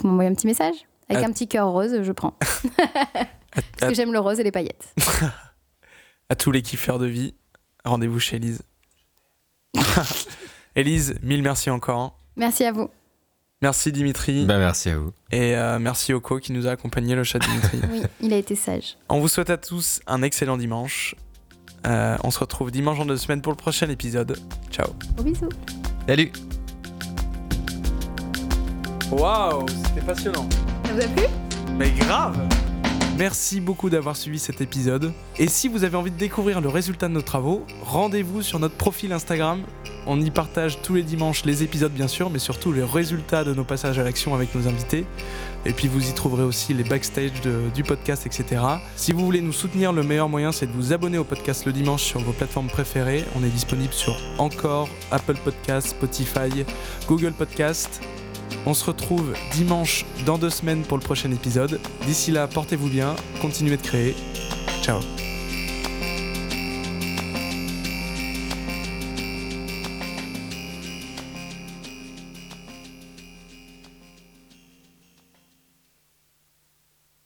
vous m'envoyez un petit message. Avec un petit cœur rose, je prends. à, Parce que j'aime le rose et les paillettes. à tous les kiffeurs de vie, rendez-vous chez Élise. Élise, mille merci encore. hein. Merci à vous. Merci Dimitri. Bah, merci à vous. Et euh, merci Oko qui nous a accompagné, le chat Dimitri. Oui, il a été sage. On vous souhaite à tous un excellent dimanche. Euh, on se retrouve dimanche en deux semaines pour le prochain épisode. Ciao. Gros bisous. Salut Waouh, c'était passionnant. Ça vous a plu? Mais grave Merci beaucoup d'avoir suivi cet épisode. Et si vous avez envie de découvrir le résultat de nos travaux, rendez-vous sur notre profil Instagram. On y partage tous les dimanches les épisodes bien sûr, mais surtout les résultats de nos passages à l'action avec nos invités. Et puis vous y trouverez aussi les backstage du podcast, etc. Si vous voulez nous soutenir, le meilleur moyen c'est de vous abonner au podcast le dimanche sur vos plateformes préférées. On est disponible sur Encore, Apple Podcast, Spotify, Google Podcast. On se retrouve dimanche dans deux semaines pour le prochain épisode. D'ici là, portez-vous bien, continuez de créer. Ciao.